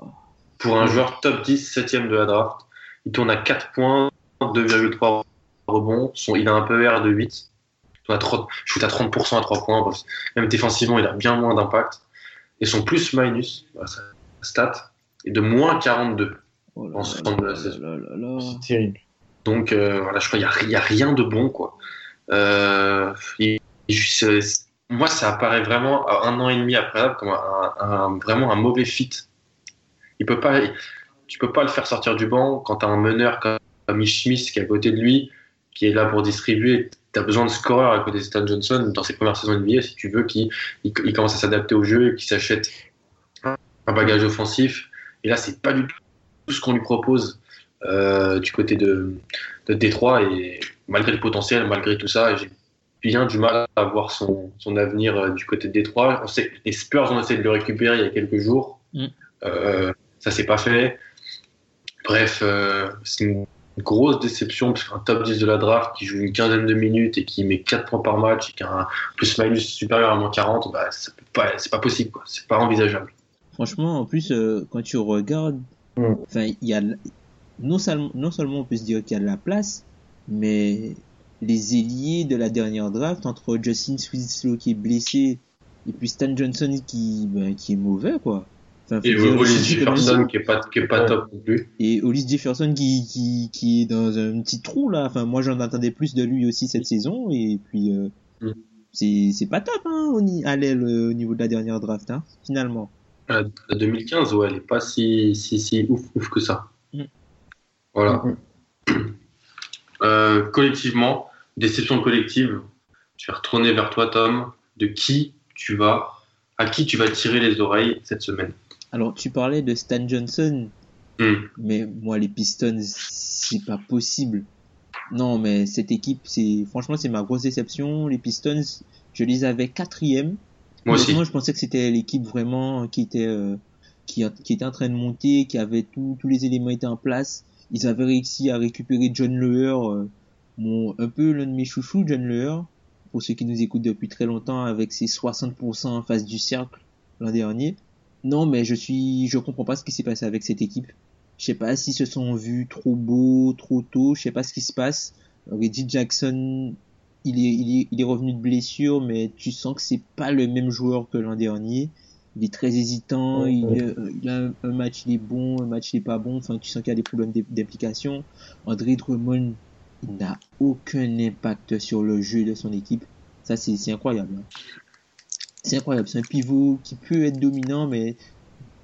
Pour un joueur top 10, 7ème de la draft, il tourne à 4 points, 2,3 rebonds. Son, il a un PER de 8. Il tourne à 30, shoot à 30% à 3 points. Bref, Même défensivement, il a bien moins d'impact. Et son plus-minus, voilà, sa stat, est de moins 42. Oh là Ensemble de la saison. là là là. C'est terrible. Donc euh, voilà, je crois qu'il n'y a, rien de bon. quoi. Euh, il- il- c'est- moi, ça apparaît vraiment un an et demi après comme un, vraiment un mauvais fit. Il peut pas, tu peux pas le faire sortir du banc quand tu as un meneur comme, comme Smith qui est à côté de lui, qui est là pour distribuer. Tu as besoin de scoreurs à côté de Stan Johnson dans ses premières saisons NBA si tu veux qu'il il, commence à s'adapter au jeu et qu'il s'achète un, un bagage offensif. Et là, c'est pas du tout ce qu'on lui propose euh, du côté de, de Détroit. Et malgré le potentiel, malgré tout ça, j'ai bien du mal à voir son, son avenir euh, du côté de Détroit. On sait, les Spurs ont essayé de le récupérer il y a quelques jours. Mm. Euh, ça s'est pas fait. Bref, euh, c'est une grosse déception parce qu'un top 10 de la draft qui joue une quinzaine de minutes et qui met 4 points par match et qui a un plus-minus supérieur à moins 40, bah, c'est pas possible, quoi. C'est pas envisageable. Franchement, en plus, euh, quand tu regardes, Mm. il y a non seulement, non seulement on peut se dire qu'il y a de la place, mais les ailiers de la dernière draft entre Justin Winslow qui est blessé et puis Stan Johnson qui, ben, qui est mauvais quoi. Enfin, Et dire Jefferson qui est pas, qui est pas Ouais. top non plus. et Hollis Jefferson qui, qui, qui est dans un petit trou là. Enfin, moi j'en attendais plus de lui aussi cette saison et puis euh, Mm. c'est c'est pas top hein, au à euh, au niveau de la dernière draft hein, finalement. La, la 2015, ouais, elle est pas si, si, si ouf, ouf que ça. Mm. Voilà. Mhm. Euh, collectivement, déception collective. Je vais retourner vers toi, Tom. De qui tu vas, à qui tu vas tirer les oreilles cette semaine Alors tu parlais de Stan Johnson. Hmm. Mais moi, les Pistons, c'est pas possible. Non, mais cette équipe, c'est franchement, c'est ma grosse déception. Les Pistons, je les avais quatrième. Moi aussi. Je pensais que c'était l'équipe vraiment qui était euh, qui, qui était en train de monter, qui avait tout, tous les éléments étaient en place. Ils avaient réussi à récupérer John Leher, euh, mon, un peu l'un de mes chouchous, John Leher, pour ceux qui nous écoutent depuis très longtemps, avec ses 60% en face du cercle l'an dernier. Non, mais je suis, je comprends pas ce qui s'est passé avec cette équipe. Je sais pas s'ils se sont vus trop beaux, trop tôt, je sais pas ce qui se passe. Reggie Jackson, il est, il est, il est revenu de blessure, mais tu sens que c'est pas le même joueur que l'an dernier. Il est très hésitant, il, euh, il a un, match il est bon, un match il est pas bon. Enfin, tu sens qu'il y a des problèmes d'im- d'implication. André Drummond, n'a aucun impact sur le jeu de son équipe. Ça, c'est incroyable. hein. C'est incroyable. C'est un pivot qui peut être dominant, mais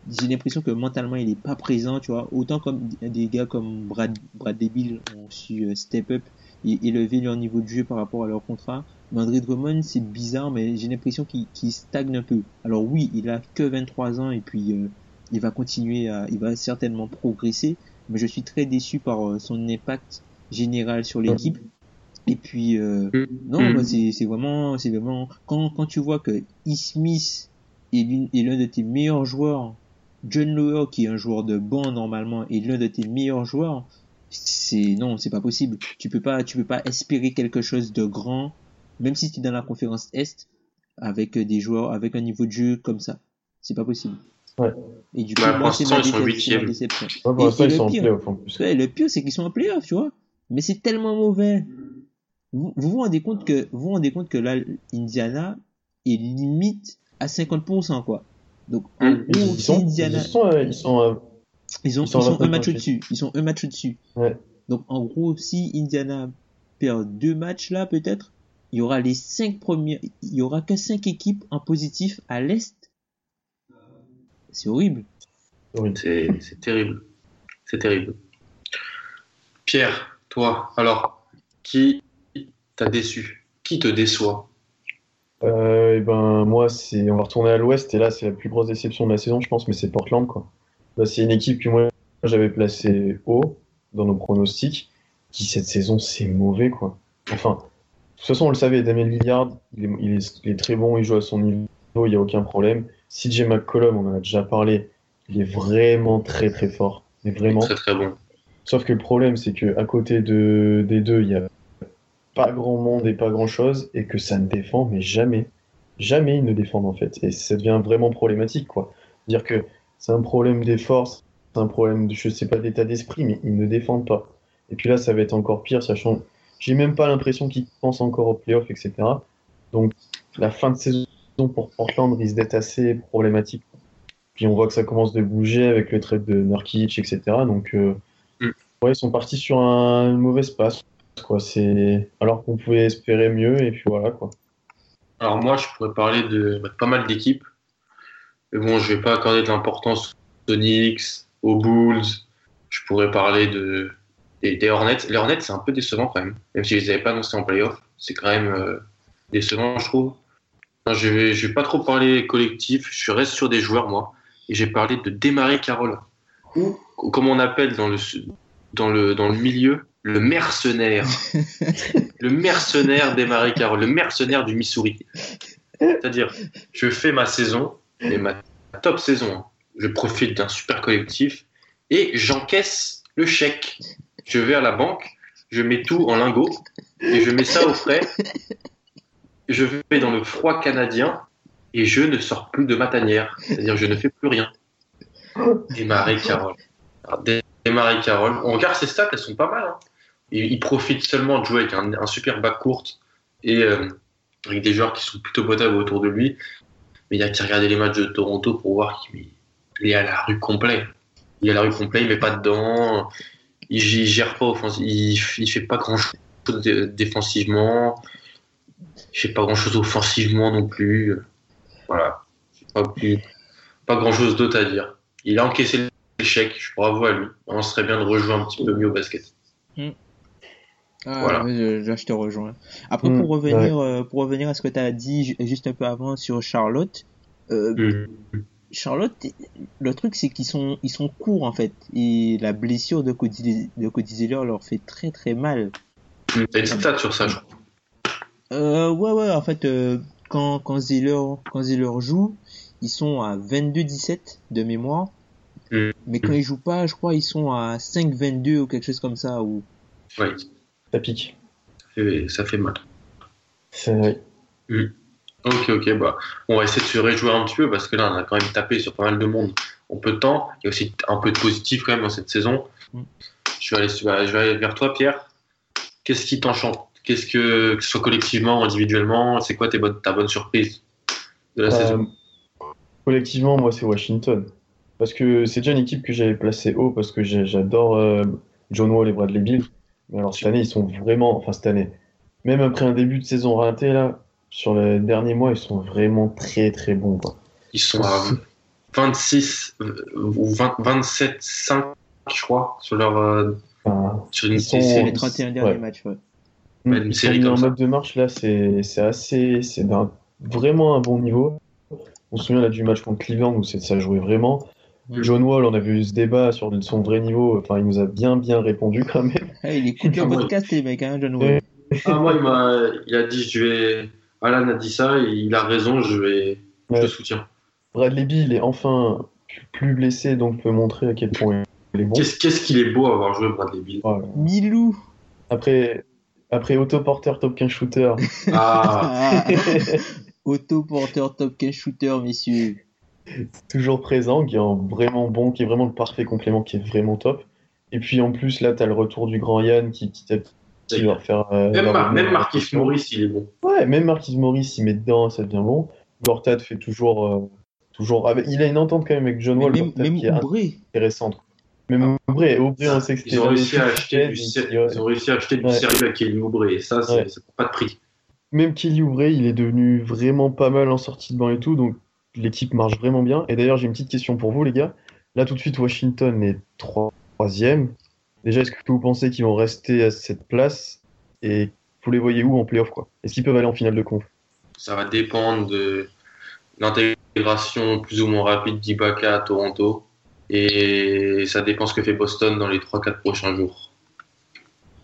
j'ai l'impression que mentalement il est pas présent, tu vois. Autant comme des gars comme Brad, Brad Bill ont su euh, step up et élever leur niveau de jeu par rapport à leur contrat. Mais André Drummond, c'est bizarre, mais j'ai l'impression qu'il qu'il stagne un peu. Alors oui, il a que 23 ans et puis euh, il va continuer à, il va certainement progresser, mais je suis très déçu par euh, son impact général sur l'équipe. Et puis euh, non, Mm. moi, c'est c'est vraiment, c'est vraiment quand quand tu vois que E. Smith est l'une- est l'un de tes meilleurs joueurs, John Lower qui est un joueur de banc normalement est l'un de tes meilleurs joueurs, c'est non, c'est pas possible. Tu peux pas, tu peux pas espérer quelque chose de grand, même si tu es dans la conférence Est avec des joueurs avec un niveau de jeu comme ça. C'est pas possible. Ouais. Et du coup, Bah, pour moi, c'est ma, déception. Ouais, pour Et- et ils le sont en pire- playoff en plus. Ouais, le pire, c'est qu'ils sont en playoff, tu vois. Mais c'est tellement mauvais. Vous, vous vous rendez compte que, vous vous rendez compte que là, Indiana est limite à 50%, quoi. Donc, en Mm. gros, Ils, ils si sont, Indiana, ils sont, euh, ils sont, euh, ils ont, ils sont ils sont un 29 match au-dessus. Ils sont un match au-dessus. Ouais. Donc, en gros, si Indiana perd deux matchs là, peut-être, il y aura les cinq premières, il y aura que cinq équipes en positif à l'Est. C'est horrible. c'est terrible. C'est terrible. Pierre, toi, alors, qui t'a déçu? Qui te déçoit? Euh, et ben moi c'est on va retourner à l'Ouest et là c'est la plus grosse déception de la saison je pense mais c'est Portland quoi. Bah, c'est une équipe que moi j'avais placée haut dans nos pronostics qui cette saison c'est mauvais quoi. Enfin de toute façon on le savait Damien Lillard il est, il est, il est très bon il joue à son niveau il y a aucun problème. CJ McCollum on en a déjà parlé il est vraiment très très fort mais vraiment. Très très bon. Sauf que le problème, c'est que à côté de, des deux, il y a pas grand monde et pas grand chose, et que ça ne défend, mais jamais. Jamais ils ne défendent en fait. Et ça devient vraiment problématique, quoi. Dire que c'est un problème des forces, c'est un problème de, je sais pas, d'état d'esprit, mais ils ne défendent pas. Et puis là, ça va être encore pire, sachant, j'ai même pas l'impression qu'ils pensent encore aux playoffs, etc. Donc, la fin de saison pour Portland risque d'être assez problématique. Puis on voit que ça commence de bouger avec le trade de Nurkic, etc. Donc, euh. Ouais, ils sont partis sur un, une mauvaise passe, quoi. C'est alors qu'on pouvait espérer mieux, et puis voilà, quoi. Alors moi, je pourrais parler de bah, pas mal d'équipes. Mais bon, je vais pas accorder de l'importance aux Knicks, aux Bulls. Je pourrais parler de des, des Hornets. Les Hornets, c'est un peu décevant quand même. Même si je les avais pas annoncés en playoff, c'est quand même euh, décevant, je trouve. Non, je vais, je vais pas trop parler collectif. Je reste sur des joueurs, moi. Et j'ai parlé de Desmarais Carole. Ou, comme on appelle dans le, dans le, dans le milieu, le mercenaire. [LAUGHS] le mercenaire Desmarais Carole. Le mercenaire du Missouri. C'est-à-dire, je fais ma saison, et ma top saison. hein. Je profite d'un super collectif et j'encaisse le chèque. Je vais à la banque, je mets tout en lingots et je mets ça au frais. Je vais dans le froid canadien et je ne sors plus de ma tanière. C'est-à-dire, je ne fais plus rien. Et Marie Carole. Des Marie Carole. On regarde ses stats, elles sont pas mal. hein. Il, profite seulement de jouer avec un, super bac courte et euh, avec des joueurs qui sont plutôt potables autour de lui. Mais il y a qu'à regarder les matchs de Toronto pour voir qu'il il est à la rue complet. Il est à la rue complet, il met pas dedans. Il, il gère pas offensivement. Il, il fait pas grand chose défensivement. Il fait pas grand chose offensivement non plus. Voilà. Pas, plus- pas grand chose d'autre à dire. Il a encaissé l'échec. Bravo à lui. On serait bien de rejouer un petit peu mieux au basket. Ah, Voilà. je, je- je te rejoins. Après, Mm, pour revenir, euh, pour revenir à ce que tu as dit ju- juste un peu avant sur Charlotte, euh, Mm. Charlotte, le truc c'est qu'ils sont, ils sont courts en fait, et la blessure de Cody, de Cody Zeller leur fait très très mal. T'as une stat sur ça, je crois. Euh, ouais ouais, en fait, euh, quand quand Zeller, quand Zeller joue, ils sont à 22-17 de mémoire, Mm. Mais quand ils jouent pas, je crois ils sont à 5-22 ou quelque chose comme ça. Ou Ouais, Ça pique. ça fait- ça fait mal. C'est vrai. Ok, ok, bah, on va essayer de se réjouir un petit peu parce que là, on a quand même tapé sur pas mal de monde en peu de temps. Il y a aussi un peu de positif quand même dans cette saison. Mm. Je, vais aller, je vais aller vers toi, Pierre. qu'est-ce qui t'enchante Qu'est-ce que, que ce soit collectivement, individuellement, c'est quoi tes bonnes, ta bonne surprise de la Euh, saison? collectivement, moi, c'est Washington. Parce que c'est déjà une équipe que j'avais placée haut parce que j'adore euh, John Wall et Bradley Beal. Mais alors, cette année, ils sont vraiment. Enfin, cette année. Même après un début de saison raté, là, sur les derniers mois, ils sont vraiment très, très bons. Quoi. Ils sont à 26 euh, ou 20 27 5 je crois sur leur euh, Enfin, sur une Ils sont- C'est série. les 31 derniers Ouais. matchs, ouais. Une ils série comme en ça. mode de marche, là, c'est c'est assez. C'est vraiment un bon niveau. On se souvient là, du match contre Cleveland où c'est- ça jouait vraiment. John Wall, on avait eu ce débat sur son vrai niveau. Enfin, il nous a bien, bien répondu quand même. [LAUGHS] Ah, il écoute le podcast, les mecs, hein, John Wall. Ah, moi il m'a il a dit je vais Alan a dit ça et il a raison, je vais je le soutiens. Bradley Beal est enfin plus blessé, donc peut montrer à quel point il est bon. Qu'est-ce qu'est-ce qu'il est beau à avoir joué Bradley Beal. Voilà. Milou. Après, après Otto Porter, top 15 shooter. Ah, Ah. [LAUGHS] Autoporteur top 15 shooter, messieurs. Toujours présent, qui est en vraiment bon, qui est vraiment le parfait complément, qui est vraiment top. Et puis en plus, là, tu as le retour du grand Yann qui petit à petit va faire. euh, même, Mar- Marquis. Maurice il est bon. Ouais, même Marquis Morris, il met dedans, ça devient bon. Gortat fait toujours. euh, toujours avec... Il a une entente quand même avec John Mais Wall, même, qui est Oubré. intéressante. Même Aubrey, Aubrey, on sait que c'était Ils réussi à acheter du, ouais. ils ont réussi à acheter du Ouais. sérieux à Kelly Oubre et ça c'est Ouais. pas de prix. Même Kelly Oubre, il est devenu vraiment pas mal en sortie de banc et tout, donc l'équipe marche vraiment bien. Et d'ailleurs, j'ai une petite question pour vous, les gars. Là, tout de suite, Washington est trois- troisième. Déjà, est-ce que vous pensez qu'ils vont rester à cette place? Et vous les voyez où en playoff, quoi? Est-ce qu'ils peuvent aller en finale de conf? Ça va dépendre de l'intégration plus ou moins rapide d'Ibaka à Toronto. Et ça dépend ce que fait Boston dans les 3-4 prochains jours.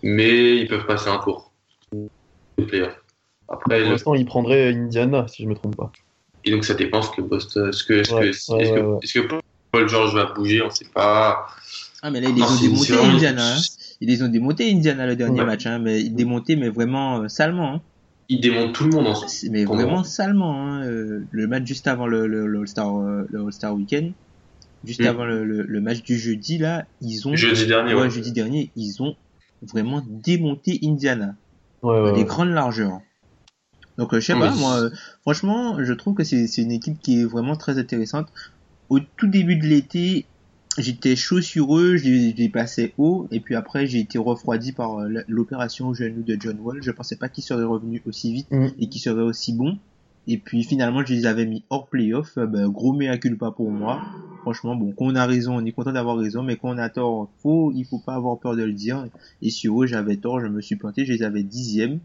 Mais ils peuvent passer un tour. de playoff. Après, Pour le- l'instant, ils prendraient Indiana, si je me trompe pas. Et donc ça dépend ce que Boston, ce que, est-ce Ouais, que, ouais, est-ce ouais, que, ouais. est-ce que Paul George va bouger, on sait pas. Ah, mais là, ils les ont démontés, Indiana. hein. Ils les ont démontés, Indiana, le dernier Ouais. match. Hein, mais démontés, mais vraiment euh, salement. Hein. Il démonte tout le monde en ce Mais vraiment salement. Hein. euh, Le match juste avant le, le, le All-Star euh, le All-Star Weekend, juste Mm. avant le, le, le match du jeudi, là, ils ont. jeudi dernier. Ouais, ouais. jeudi dernier, ils ont vraiment démonté Indiana. Ouais, des ouais. grandes largeurs. Donc, euh, je sais Non, pas, moi, euh, franchement, je trouve que c'est c'est une équipe qui est vraiment très intéressante. Au tout début de l'été, j'étais chaud sur eux, je les, passais haut, et puis après, j'ai été refroidi par euh, l'opération au genou de John Wall. Je pensais pas qu'il serait revenu aussi vite Mm. et qu'il serait aussi bon. Et puis finalement, je les avais mis hors playoff. Ben, gros mea culpa pour moi. Franchement, bon, quand on a raison, on est content d'avoir raison, mais quand on a tort, faut, il faut pas avoir peur de le dire. Et sur eux, j'avais tort, je me suis planté, je les avais dixième.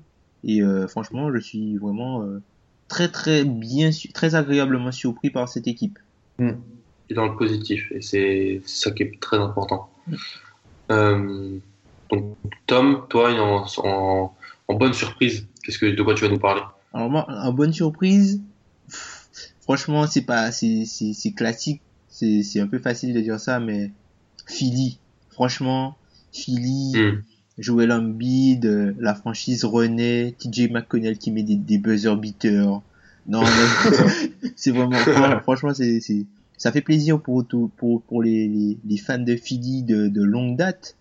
Et euh, franchement, je suis vraiment euh, très très bien, très agréablement surpris par cette équipe. Et dans le positif. Et c'est ça qui est très important. Euh, donc, Tom, toi, en, en, en bonne surprise, qu'est-ce que, de quoi tu vas nous parler? Alors moi, en bonne surprise, pff, franchement, c'est pas, c'est, classique, c'est, c'est un peu facile de dire ça, mais Philly, franchement, Philly, Hmm. Joel Embiid, euh, la franchise renaît, TJ McConnell qui met des, des buzzer beaters. Non, [LAUGHS] c'est vraiment, fran- franchement, c'est, ça fait plaisir pour tout, pour, pour les, les, les fans de Philly de, de longue date.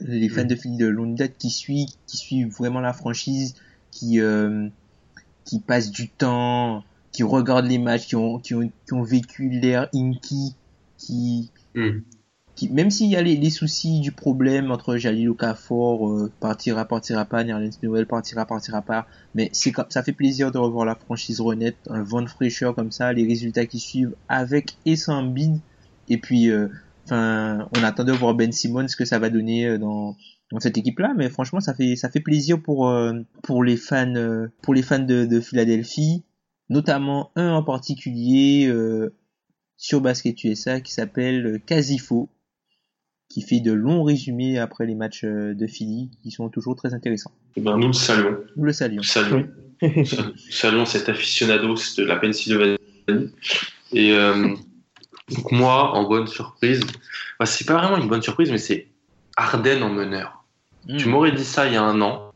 Les fans de Philly de longue date qui suivent, qui suivent vraiment la franchise, qui, euh, qui passent du temps, qui regardent les matchs, qui ont, qui ont, qui ont vécu l'ère Inky, qui, Hmm. Même s'il y a les, les soucis du problème entre Jalil Okafor, euh, partira, partira pas, Nerlens Noël partira, partira pas, mais c'est ça fait plaisir de revoir la franchise renaître, un vent de fraîcheur comme ça, les résultats qui suivent avec et sans bid, et puis, euh, on attend de voir Ben Simmons ce que ça va donner euh, dans, dans cette équipe-là, mais franchement, ça fait, ça fait plaisir pour, euh, pour les fans, euh, pour les fans de, de Philadelphie, notamment un en particulier, sur Basket USA qui s'appelle Casifo, qui fait de longs résumés après les matchs euh, de Philly, qui sont toujours très intéressants. Eh ben, nous le saluons. Nous le saluons. Nous saluons. Sal- Saluons cet aficionado de la Pennsylvanie. Et euh, donc moi, en bonne surprise, bah, c'est pas vraiment une bonne surprise, mais c'est Arden en meneur. Tu Mm. m'aurais dit ça il y a un an.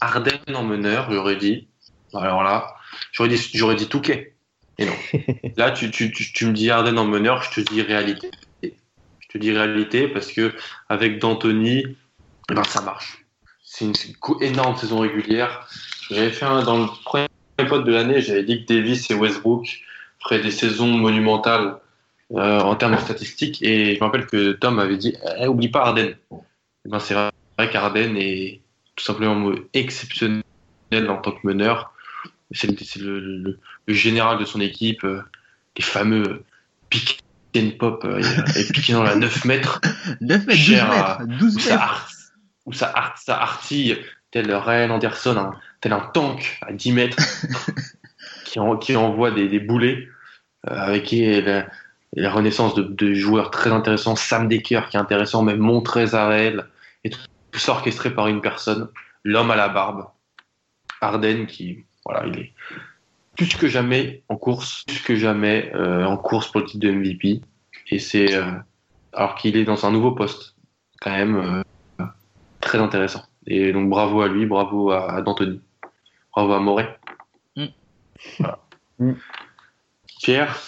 Arden en meneur, j'aurais dit. Alors là, j'aurais dit, j'aurais dit Touquet. Et non. [LAUGHS] Là, tu, tu, tu, tu me dis Arden en meneur, je te dis réalité. Je te dis réalité parce que avec D'Antoni, eh ben, ça marche. c'est une, énorme saison régulière. J'avais fait un, dans le premier pod de l'année, j'avais dit que Davis et Westbrook feraient des saisons monumentales euh, en termes de statistiques. Et je me rappelle que Tom avait dit eh, oublie pas Harden. Eh ben, c'est vrai qu'Harden est tout simplement exceptionnel en tant que meneur. C'est le, général de son équipe, euh, les fameux pick and pop, euh, et piqué dans la 9 mètres. [LAUGHS] 9 mètres, 12 Cher à- mètres, 12 où ça, art- où ça, art- ça artille tel Ryan Anderson, tel un tank à 10 mètres [LAUGHS] qui, en- qui envoie des, des boulets euh, avec la, la renaissance de, de joueurs très intéressants, Sam Decker qui est intéressant, même Montrezarel, et tout, tout ça orchestré par une personne, l'homme à la barbe, Arden qui, voilà, il est plus que jamais en course, plus que jamais euh, en course pour le titre de MVP, et c'est euh, alors qu'il est dans un nouveau poste, quand même euh, très intéressant. Et donc bravo à lui, bravo à, à D'Antoni, bravo à Moret. Mm. Voilà. Mm. Pierre,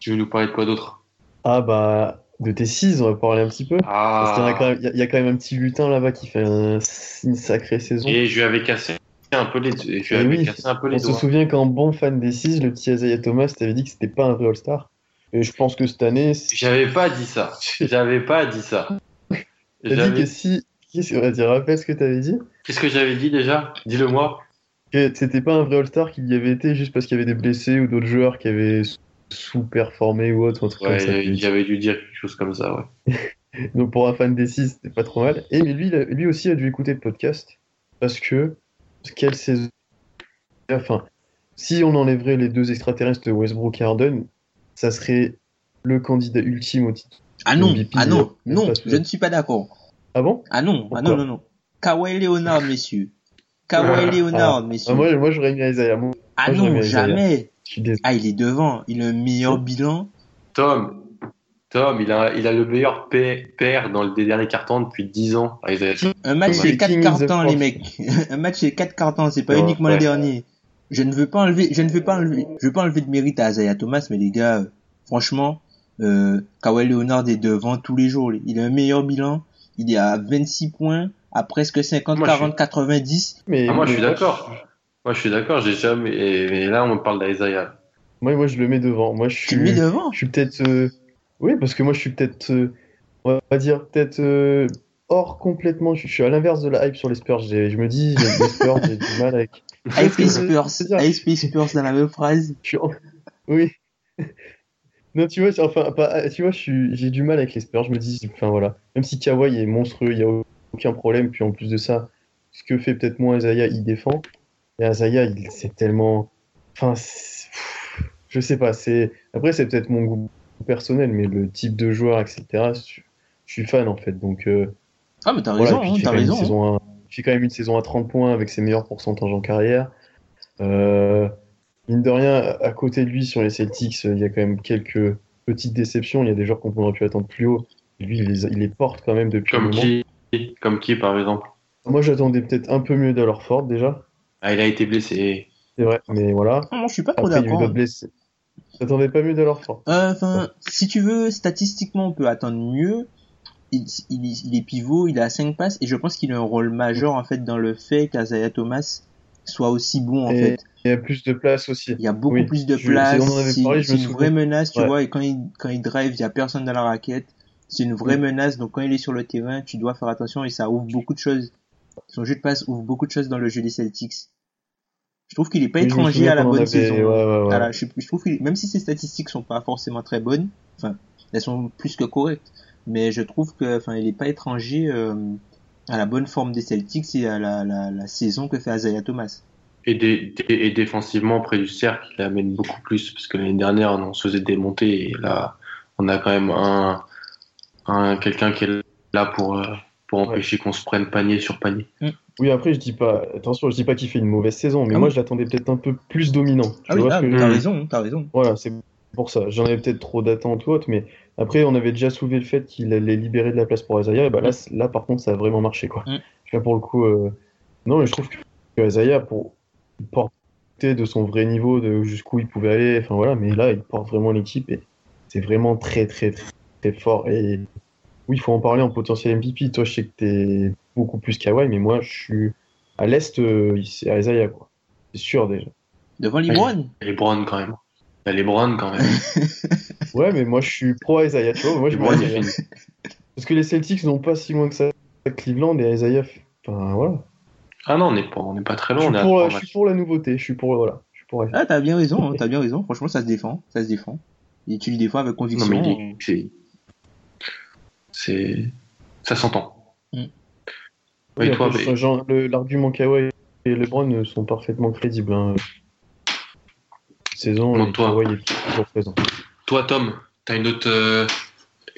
tu veux nous parler de quoi d'autre? Ah bah, de tes 6, on va parler un petit peu. Parce qu'il y, Ah, même, il y a- il y a quand même un petit lutin là-bas qui fait un- une sacrée saison. et je lui avais cassé un peu les, je lui Et avais oui, cassé un peu les On se souvient qu'en bon fan des 6, le petit Isaiah Thomas t'avait dit que c'était pas un vrai All-Star. Et je pense que cette année, J'avais pas dit ça. J'avais pas dit ça. [LAUGHS] t'as dit que si. Qu'est-ce que vas-y, rappelle ce que t'avais dit Qu'est-ce que j'avais dit déjà? Dis-le moi. Que c'était pas un vrai All-Star qu'il y avait été juste parce qu'il y avait des blessés ou d'autres joueurs qui avaient sous-performé ou autre, un truc Ouais, comme ça. dû dire quelque chose comme ça, ouais. [LAUGHS] Donc pour un fan des 6, c'était pas trop mal. Et mais lui, lui aussi a dû écouter le podcast parce que quelle saison. Enfin, si on enlèverait les deux extraterrestres de Westbrook et Harden, ça serait le candidat ultime au titre. Ah non, MVP, ah non, non, je ne suis pas d'accord. Ah bon? Ah non, ah non, non, non. Kawhi Leonard, messieurs. Kawhi Leonard, Ah, messieurs. moi, moi j'aurais mis Isaiah. Moi, ah moi, non, jamais. Ah, il est devant. Il a un meilleur bilan. Tom, Tom, il a, il a le meilleur pair dans le des derniers cartons depuis 10 ans. Ah, Isaiah. [LAUGHS] Un match, c'est 4 King in the cartons, les mecs. un match, c'est 4 cartons. C'est pas uniquement ouais. le dernier. Je ne veux pas enlever, je ne veux pas enlever, je veux pas enlever de mérite à Isaiah Thomas, mais les gars, franchement, euh, Kawhi Leonard est devant tous les jours. Il a un meilleur bilan. Il est à 26 points, à presque 50, Moi, je suis- 40, 90. Mais, Ah, moi, je suis mais d'accord. Moi, je suis d'accord. J'ai jamais. et- Mais là, on me parle d'Isaiah. Moi, moi, je le mets devant. Moi, je suis. Tu le mets devant. Je suis peut-être. euh, Oui, parce que moi, je suis peut-être. euh, On va dire peut-être euh, hors complètement. Je je suis à l'inverse de la hype sur les Spurs. Je me dis, les [LAUGHS] Spurs, j'ai du mal avec. Je- Spurs, AFP Spurs dans la même phrase. Je suis en- Oui. [LAUGHS] Non, tu vois, enfin, pas, tu vois, j'ai du mal avec les Spurs. Je me dis, enfin voilà, même si Kawhi est monstrueux, il n'y a aucun problème. Puis en plus de ça, ce que fait peut-être moins Isaiah, il défend. Et Isaiah, il, c'est tellement, enfin, je sais pas. C'est après, c'est peut-être mon goût personnel, mais le type de joueur, etc. Je, je suis fan en fait. Donc euh, Ah, mais t'as voilà, raison, hein, il fait t'as quand même une raison. hein. saison à- il fait quand même une saison à 30 points avec ses meilleurs pourcentages en carrière. Euh, mine de rien, à côté de lui, sur les Celtics, il y a quand même quelques petites déceptions. Il y a des joueurs qu'on aurait pu attendre plus haut. Lui, il les, il les porte quand même depuis un Comme moment. qui Comme qui, par exemple? Moi, j'attendais peut-être un peu mieux d'Alorford déjà. Ah, il a été blessé. C'est vrai, mais voilà. Moi, je suis pas trop Après, il y a eu d'accord. d'autres blessés. J'attendais pas mieux d'Alorford. Euh, Enfin, si tu veux, statistiquement, on peut attendre mieux. Il, il, il est pivot, il a 5 passes, et je pense qu'il a un rôle majeur, en fait, dans le fait qu'Azaya Thomas soit aussi bon, en Et fait. il y a plus de place aussi. Il y a beaucoup Oui, plus de je- place. C'est une vraie menace, tu Ouais. vois. Et quand il, quand il drive, il y a personne dans la raquette. C'est une vraie Mm. menace. Donc quand il est sur le terrain, tu dois faire attention et ça ouvre beaucoup de choses. Son jeu de passe ouvre beaucoup de choses dans le jeu des Celtics. Je trouve qu'il est pas Oui, étranger à la bonne avait- saison. ouais, ouais, ouais. Voilà, je, je trouve que même si ses statistiques sont pas forcément très bonnes, enfin, elles sont plus que correctes. Mais je trouve que, enfin, il est pas étranger euh, à la bonne forme des Celtics et à la, la, la saison que fait Isaiah Thomas. Et, dé- dé- et défensivement, près du cercle, il amène beaucoup plus. Parce que l'année dernière, on se faisait démonter. Et là, on a quand même un, un quelqu'un qui est là pour, euh, pour empêcher qu'on se prenne panier sur panier. Oui, après, je dis pas, attention, je dis pas qu'il fait une mauvaise saison, mais Ah moi, oui. je l'attendais peut-être un peu plus dominant. Tu Ah oui, vois ah, que je- t'as raison, t'as raison. Voilà, c'est pour ça. J'en avais peut-être trop d'attentes ou autre, mais après, on avait déjà soulevé le fait qu'il allait libérer de la place pour Isaiah, et bah là, c- là, par contre, ça a vraiment marché, quoi. Mm. Vois, pour le coup, euh, non, mais je trouve que Isaiah, pour porter de son vrai niveau, de jusqu'où il pouvait aller, enfin voilà, mais là, il porte vraiment l'équipe et c'est vraiment très, très, très, très fort. Et oui, il faut en parler en potentiel MVP. Toi, je sais que t'es beaucoup plus Kawhi, mais moi, je suis à l'Est, euh, c'est Isaiah, quoi. C'est sûr déjà. Devant LeBron Les Browns quand même. Les Browns quand même. [LAUGHS] Ouais, mais moi, je suis pro Isaiah, tu vois. Moi, je. Parce que les Celtics n'ont pas si loin que ça à Cleveland et Isaiah. Enfin, voilà. Ah non, on n'est pas, on n'est pas très Je loin. suis, On est à pour, la- je suis pour la nouveauté. Je suis pour, voilà. Je suis pour. Ah, t'as bien raison, t'as bien raison. Franchement, ça se défend. Ça se défend. Et tu le défends avec Non, conviction. mais il est- c'est. Ça s'entend. Mm. Oui, mais- L'argument Kawhi et LeBron sont parfaitement crédibles. hein. Saison, Bon, toi. Kawhi est toujours présent. toi, Tom, t'as une autre, euh,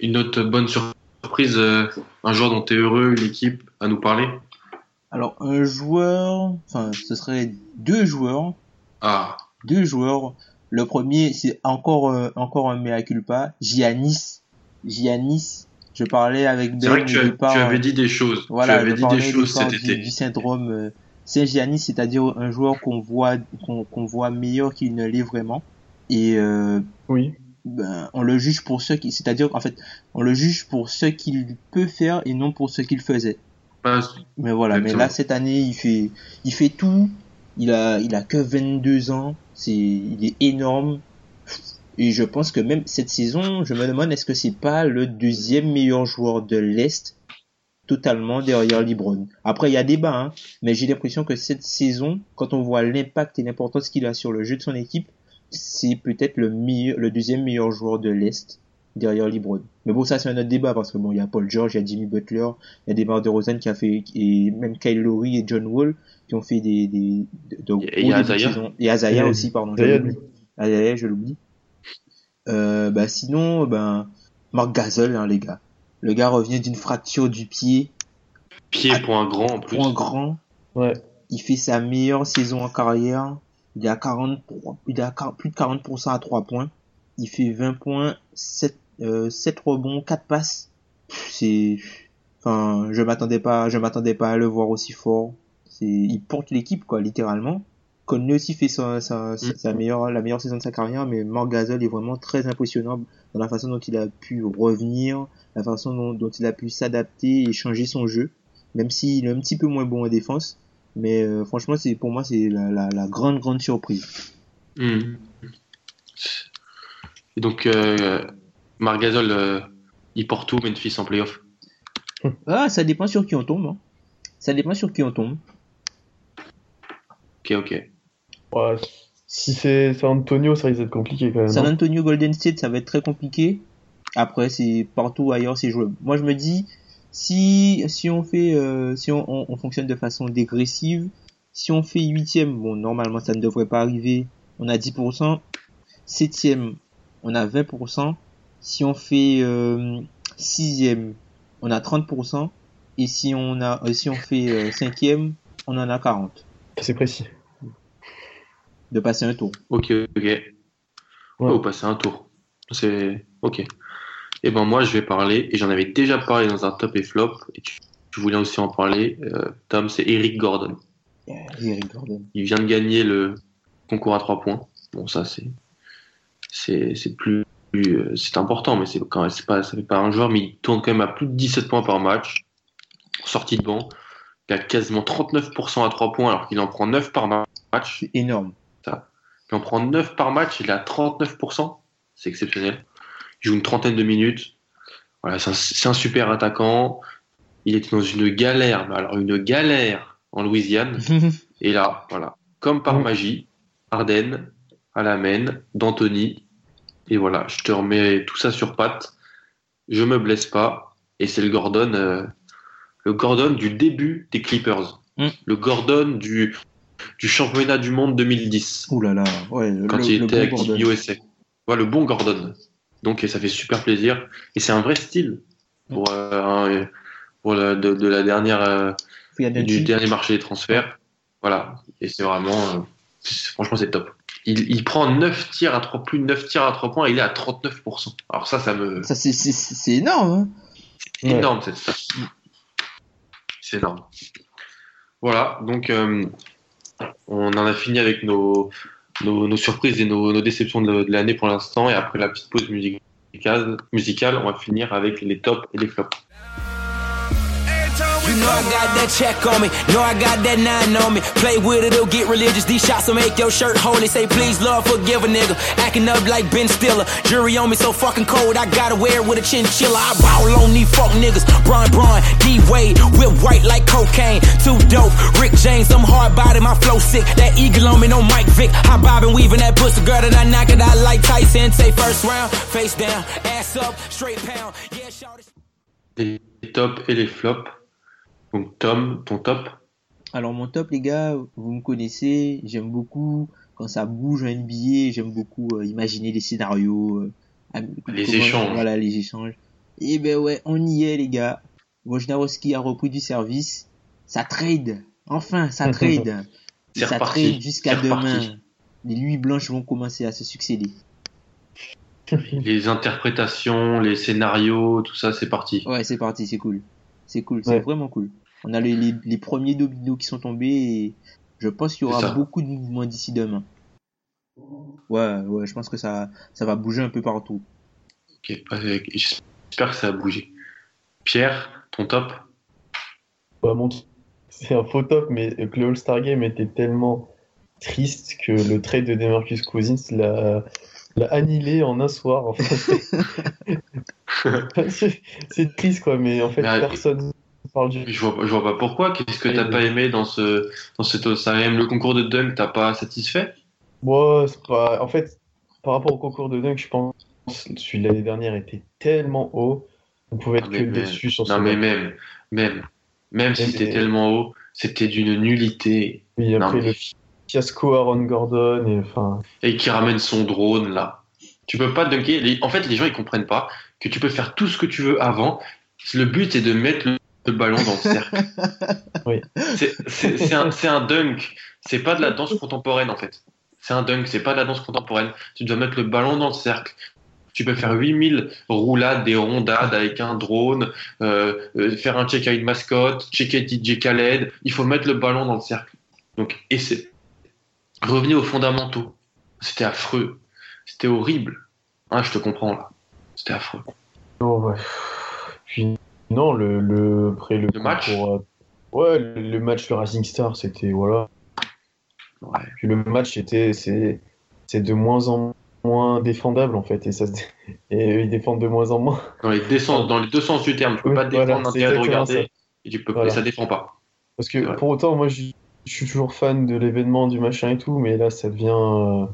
une autre bonne surprise, euh, un joueur dont t'es heureux, une équipe à nous parler? Alors, un joueur, enfin, ce serait deux joueurs. Ah, Deux joueurs. Le premier, c'est encore, euh, encore un mea culpa. Giannis. Giannis. Je parlais avec c'est vrai Ben que tu, au as- départ, tu avais dit des choses. Voilà, tu avais dit des choses cet été. du syndrome euh, Saint-Giannis, c'est-à-dire un joueur qu'on voit, qu'on qu'on voit meilleur qu'il ne l'est vraiment. Et euh, Oui. ben, on le juge pour ce qui, c'est-à-dire en fait, on le juge pour ce qu'il peut faire et non pour ce qu'il faisait. Mais voilà, mais là cette année, il fait, il fait tout. Il a, il a que 22 ans. C'est, il est énorme. Et je pense que même cette saison, je me demande est-ce que c'est pas le deuxième meilleur joueur de l'Est, totalement derrière LeBron? Après, il y a débat, hein, mais j'ai l'impression que cette saison, quand on voit l'impact et l'importance qu'il a sur le jeu de son équipe, c'est peut-être le meilleur, le deuxième meilleur joueur de l'Est derrière LeBron. Mais bon, ça c'est un autre débat parce que bon, il y a Paul George, il y a Jimmy Butler, il y a des de Rosen qui a fait, et même Kyle Lowry et John Wall qui ont fait des, des, de, de Et gros. Et Isaiah Et aussi, pardon. Isaiah, je l'oublie. Euh, bah sinon, ben, Marc Gasol, hein, les gars. Le gars revient d'une fracture du pied, pied pour un grand en plus. point grand. Ouais. Il fait sa meilleure saison en carrière. Il a 40, il a quar- plus de 40% à 3 points. Il fait 20 points, 7, euh, 7 rebonds, 4 passes. C'est, enfin, je m'attendais pas, je m'attendais pas à le voir aussi fort. C'est, il porte l'équipe, quoi, littéralement. Conley aussi fait sa, sa, sa- Mm. sa meilleure, la meilleure saison de sa carrière, mais Marc Gasol est vraiment très impressionnant dans la façon dont il a pu revenir, la façon dont, dont il a pu s'adapter et changer son jeu, même s'il est un petit peu moins bon en défense. Mais euh, franchement, c'est pour moi c'est la, la, la grande grande surprise. Hmm. Et donc, euh, Marc Gasol, euh, il porte où Memphis en playoff? Ah, ça dépend sur qui on tombe. hein. Ça dépend sur qui on tombe. Ok, ok. Ouais, si c'est San Antonio, ça risque d'être compliqué quand même. San non Antonio Golden State, ça va être très compliqué. Après, c'est partout ailleurs, c'est jouable. Moi, je me dis, si si on fait, euh, si on, on, on fonctionne de façon dégressive, si on fait huitième, bon, normalement, ça ne devrait pas arriver. On a 10%. Septième, on a 20%. Si on fait euh, sixième, on a 30%. Et si on a, euh, si on fait euh, cinquième, on en a 40. C'est précis. De passer un tour. Ok, ok. Ouais. Oh, passer un tour. C'est ok. Et ben moi, je vais parler, et j'en avais déjà parlé dans un top et flop, et tu, tu voulais aussi en parler, euh, Tom, c'est Eric Gordon. Eric Gordon. Il vient de gagner le concours à trois points. Bon, ça, c'est c'est plus plus, euh, c'est important, mais c'est quand même pas ça fait pas un joueur, mais il tourne quand même à plus de 17 points par match. Sortie de banc, il a quasiment 39% à trois points alors qu'il en prend 9 par ma- match. C'est énorme. Il en prend 9 par match, il est à 39%. C'est exceptionnel. Il joue une trentaine de minutes. Voilà, c'est un, super attaquant. Il était dans une galère, mais alors une galère en Louisiane. [LAUGHS] Et là, voilà, comme par magie, Arden, Alamène, d'Anthony. Et voilà, je te remets tout ça sur patte. Je me blesse pas. Et c'est le Gordon, euh, le Gordon du début des Clippers. Mm. Le Gordon du, du championnat du monde 2010 Ouh là là, ouais, quand le- il était bon avec Gordon. USA. Voilà, le bon Gordon. Donc et ça fait super plaisir. Et c'est un vrai style pour, euh, un- pour la, de, de la dernière euh, du dernier marché des transferts. Voilà. Et c'est vraiment euh, franchement c'est top. Il, il prend 9 tirs à 3 plus de 9 tirs à 3 points, et il est à 39%. Alors ça ça me Ça, c'est, c'est, c'est énorme, hein. c'est énorme cette. C'est énorme. Voilà, donc euh, on en a fini avec nos, surprises et nos, déceptions de, l'année pour l'instant. Et après la petite pause musicale, musicales, on va finir avec les tops et les flops. You know I got that check on me, know I got that nine on me. Play with it, it'll get religious. These shots will make your shirt holy. Say please, Lord, forgive a nigga. Acting up like Ben Stiller. Jury on me so fucking cold, I gotta wear it with a chinchilla. I ball on these fuck niggas. Bron Bron, D Wade, whip white like cocaine. Too dope. Rick James, I'm hard body, my flow sick. That eagle on me, no Mike Vick. I bob and weaving that pussy girl that I knock it out like Tyson. Say first round, face down, ass up, straight pound. Yeah, shout Les tops et les flops. Donc Tom, ton top? Alors mon top les gars, vous me connaissez, j'aime beaucoup quand ça bouge en NBA, j'aime beaucoup euh, imaginer des scénarios, euh, Les comment- échanges. Voilà les échanges. Et ben ouais, on y est les gars. Wojnarowski a repris du service, ça trade, enfin ça [LAUGHS] trade, ça reparti. trade jusqu'à reparti. demain. Les nuits blanches vont commencer à se succéder. [LAUGHS] Les interprétations, les scénarios, tout ça, c'est parti. Ouais, c'est parti, c'est cool. C'est cool, c'est Ouais. vraiment cool. On a les, les, les premiers dominos qui sont tombés et je pense qu'il y aura beaucoup de mouvements d'ici demain. Ouais, ouais, je pense que ça, ça va bouger un peu partout. Ok, euh, J'espère que ça a bougé. Pierre, ton top? Bah, mon- [LAUGHS] C'est un faux top, mais que le All-Star Game était tellement triste que le trade de DeMarcus Cousins l'a l'a annihilé en un soir. en fait. [LAUGHS] [LAUGHS] C'est- c'est triste, quoi, mais en fait, Mais, euh, personne parle du. Je vois, pas- je vois pas pourquoi. Qu'est-ce que t'as pas aimé dans ce dans cet Game Le concours de dunk, t'as pas satisfait? Moi, c'est pas. En fait, par rapport au concours de dunk, je pense que celui de l'année dernière était tellement haut. On pouvait être que déçu sur ce Non mais même, même, même si c'était tellement haut, c'était d'une nullité. Oui, après le fiasco Aaron Gordon, et enfin. Et qui ramène son drone là. Tu peux pas dunker. En fait, les gens ils comprennent pas que tu peux faire tout ce que tu veux avant. Le but est de mettre le, le ballon dans le cercle. [LAUGHS] Oui. C'est- un, un dunk. C'est pas de la danse contemporaine en fait. C'est un dunk, c'est pas de la danse contemporaine. Tu dois mettre le ballon dans le cercle. Tu peux faire 8000 roulades, des rondades avec un drone, euh, euh, faire un check à une mascotte, checker DJ Khaled. Il faut mettre le ballon dans le cercle. Donc, et c'est revenez aux fondamentaux. C'était affreux. C'était horrible. Ah, je te comprends là. C'était affreux. Oh, ouais. Puis, non, le, le, après le, Le match euh, Ouais, le, le match, le Racing Star, c'était. Voilà. Ouais. Puis le match, c'était. C'est c'est de moins en moins défendable, en fait. Et, ça, se- [LAUGHS] et eux, ils défendent de moins en moins. Dans les, deux sens, dans les deux sens du terme, tu peux Oui, pas voilà, défendre l'intérêt de exactement regarder ça. et, tu peux, Voilà. et ça défend pas. Parce que Ouais. pour autant, moi, je, je suis toujours fan de l'événement, du machin et tout, mais là, ça devient. euh,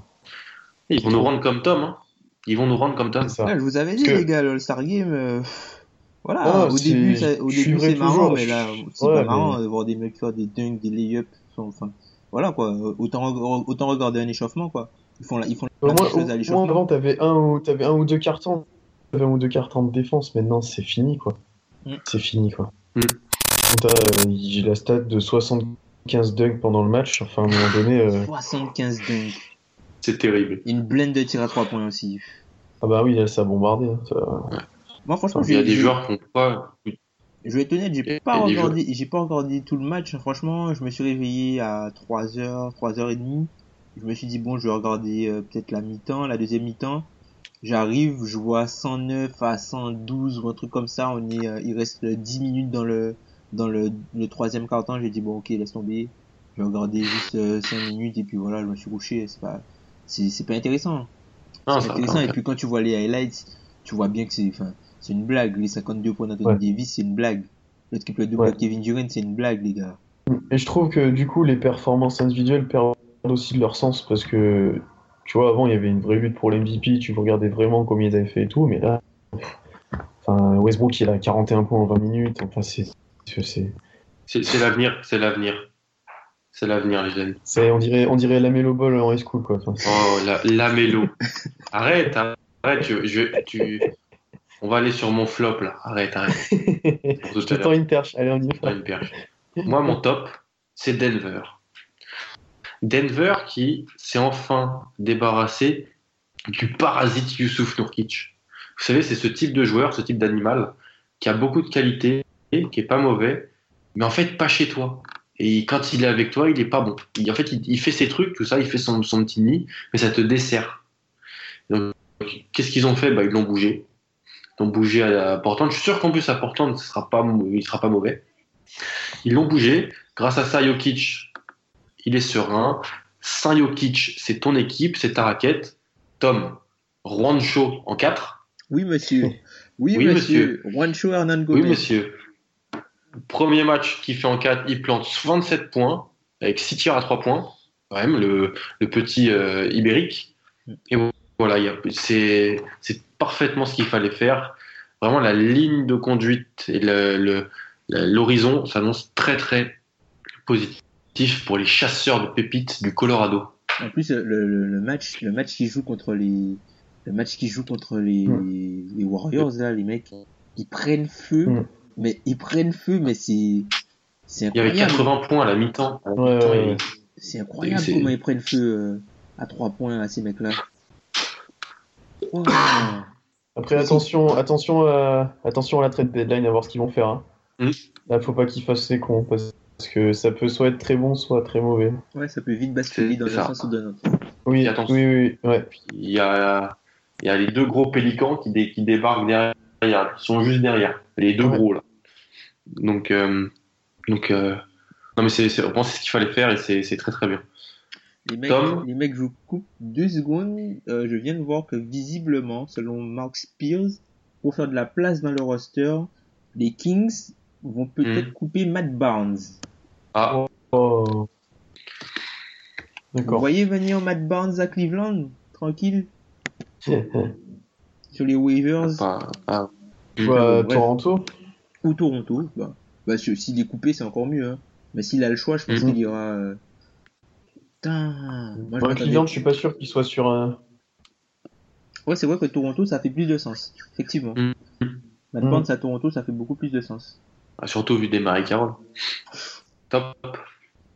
Ils vont nous rendre comme Tom. Hein. Ils vont nous rendre comme Tom. c'est ça. Ouais, je vous avais dit, que- les gars, le All-Star Game, euh, voilà, Ah, au début, ça- au début c'est marrant, toujours, mais là, c'est ouais, pas mais- marrant de voir des mecs faire des dunks, des layups, enfin, voilà, quoi, autant, reg- autant regarder un échauffement, quoi. Ils font la, ils font Au la moins, même chose à l'échauffement. avant, t'avais un, ou- t'avais un ou deux cartons. T'avais un ou deux cartons de défense. Maintenant, c'est fini, quoi. Mm. C'est fini, quoi. Mm. T'as, euh, J'ai la stat de 75 dunks pendant le match. Enfin, à un moment donné. euh, 75 dunks. C'est terrible. Une blende de tir à 3 points aussi. Ah bah oui, là, ça a bombardé. hein, ça- Moi, franchement, Il y a des joueurs qui ont pas. Je vais être honnête, j'ai pas regardé, j'ai pas regardé tout le match. Franchement, je me suis réveillé à 3h, 3h30. Je me suis dit, bon, je vais regarder euh, peut-être la mi-temps, la deuxième mi-temps. J'arrive, je vois 109 à 112 ou un truc comme ça. On est, euh, il reste 10 minutes dans le, dans le, le troisième quart-temps. J'ai dit, bon, ok, laisse tomber. Je vais regarder juste 5 minutes et puis voilà, je me suis couché. C'est pas, c'est, c'est pas intéressant. Non, c'est intéressant. Et puis quand tu vois les highlights, tu vois bien que c'est, enfin, c'est une blague. Les 52 points d'Anthony Ouais. Davis, c'est une blague. Le triple double Ouais. de Kevin Durant, c'est une blague, les gars. Et je trouve que du coup, les performances individuelles perdent aussi de leur sens parce que, tu vois, avant, il y avait une vraie lutte pour l'MVP, tu regardais vraiment combien ils avaient fait et tout, mais là, enfin, Westbrook, il a 41 points en 20 minutes, enfin, c'est. c'est- l'avenir. C'est l'avenir. C'est l'avenir, les jeunes. c'est- On dirait, on dirait la Melo Ball en high school, quoi. Oh, la, la mélo. arrête, arrête. Tu, je, tu... On va aller sur mon flop là. Arrête, arrête. [LAUGHS] Je tends une perche, allez, on y va. une perche. Moi, mon top, c'est Denver. Denver qui s'est enfin débarrassé du parasite Youssouf Nourkic. Vous savez, c'est ce type de joueur, ce type d'animal qui a beaucoup de qualité, qui est pas mauvais, mais en fait pas chez toi. Et quand il est avec toi, il est pas bon. Il, en fait, il, il fait ses trucs, tout ça, il fait son, son petit nid, mais ça te dessert. Donc, qu'est-ce qu'ils ont fait? Bah, Ils l'ont bougé. L'ont bougé à Portland. Je suis sûr qu'en plus à Portland, ce sera pas, il sera pas mauvais. Ils l'ont bougé. Grâce à ça, Jokic, il est serein. Saint Jokic, c'est ton équipe, c'est ta raquette. Tom, Juancho en 4. Oui, monsieur. Oui, Oui, monsieur. Juancho Hernan Gomez. Oui, monsieur. Premier match qu'il fait en 4, il plante 27 points avec 6 tirs à 3 points. Quand même, le, le petit euh, ibérique. Et voilà, c'est parfaitement ce qu'il fallait faire. Vraiment, la ligne de conduite et le- le- la- l'horizon s'annonce très, très positif pour les chasseurs de pépites du Colorado. En plus, le, le, le match, le match qui joue contre les, le match qui joue contre les, les Warriors là, les mecs, ils prennent feu, Mm. mais ils prennent feu, mais c'est, c'est Il y avait incroyable. 80 points à la mi-temps. Ouais, ouais. C'est incroyable comment ils prennent feu euh, à trois points à ces mecs-là. Wow. Après, attention, attention, à, attention à la trade deadline, à voir ce qu'ils vont faire. Hein. Mm. Là, faut pas qu'ils fassent les cons, parce que ça peut soit être très bon, soit très mauvais. Ouais, ça peut vite basculer dans un sens ou dans l'autre. Oui, oui, oui, oui, ouais. Il y a, il y a les deux gros pélicans qui, dé- qui débarquent derrière, qui sont juste derrière. Les deux Ouais. gros là. Donc, euh, donc euh, non mais c'est, c'est, je pense que c'est ce qu'il fallait faire et c'est, c'est très très bien. Les mecs, Tom les mecs, je vous coupe deux secondes. Euh, je viens de voir que visiblement, selon Mark Spears, pour faire de la place dans le roster, les Kings vont peut-être Mm. couper Matt Barnes. Ah, Oh. Vous D'accord. voyez venir Matt Barnes à Cleveland, tranquille, [LAUGHS] sur les waivers pas, ah. Bah. Toronto ou Toronto. Bah, bah si- s'il est coupé, c'est encore mieux. Hein. Mais s'il a le choix, je pense Mhm. qu'il ira. euh, Putain, moi je Cleveland, je suis pas sûr qu'il soit sur un. Ouais, c'est vrai que Toronto, ça fait plus de sens. Effectivement. Matt Mhm. Barnes à Toronto, ça fait beaucoup plus de sens. Ah, surtout vu des Marie Carroll. Top.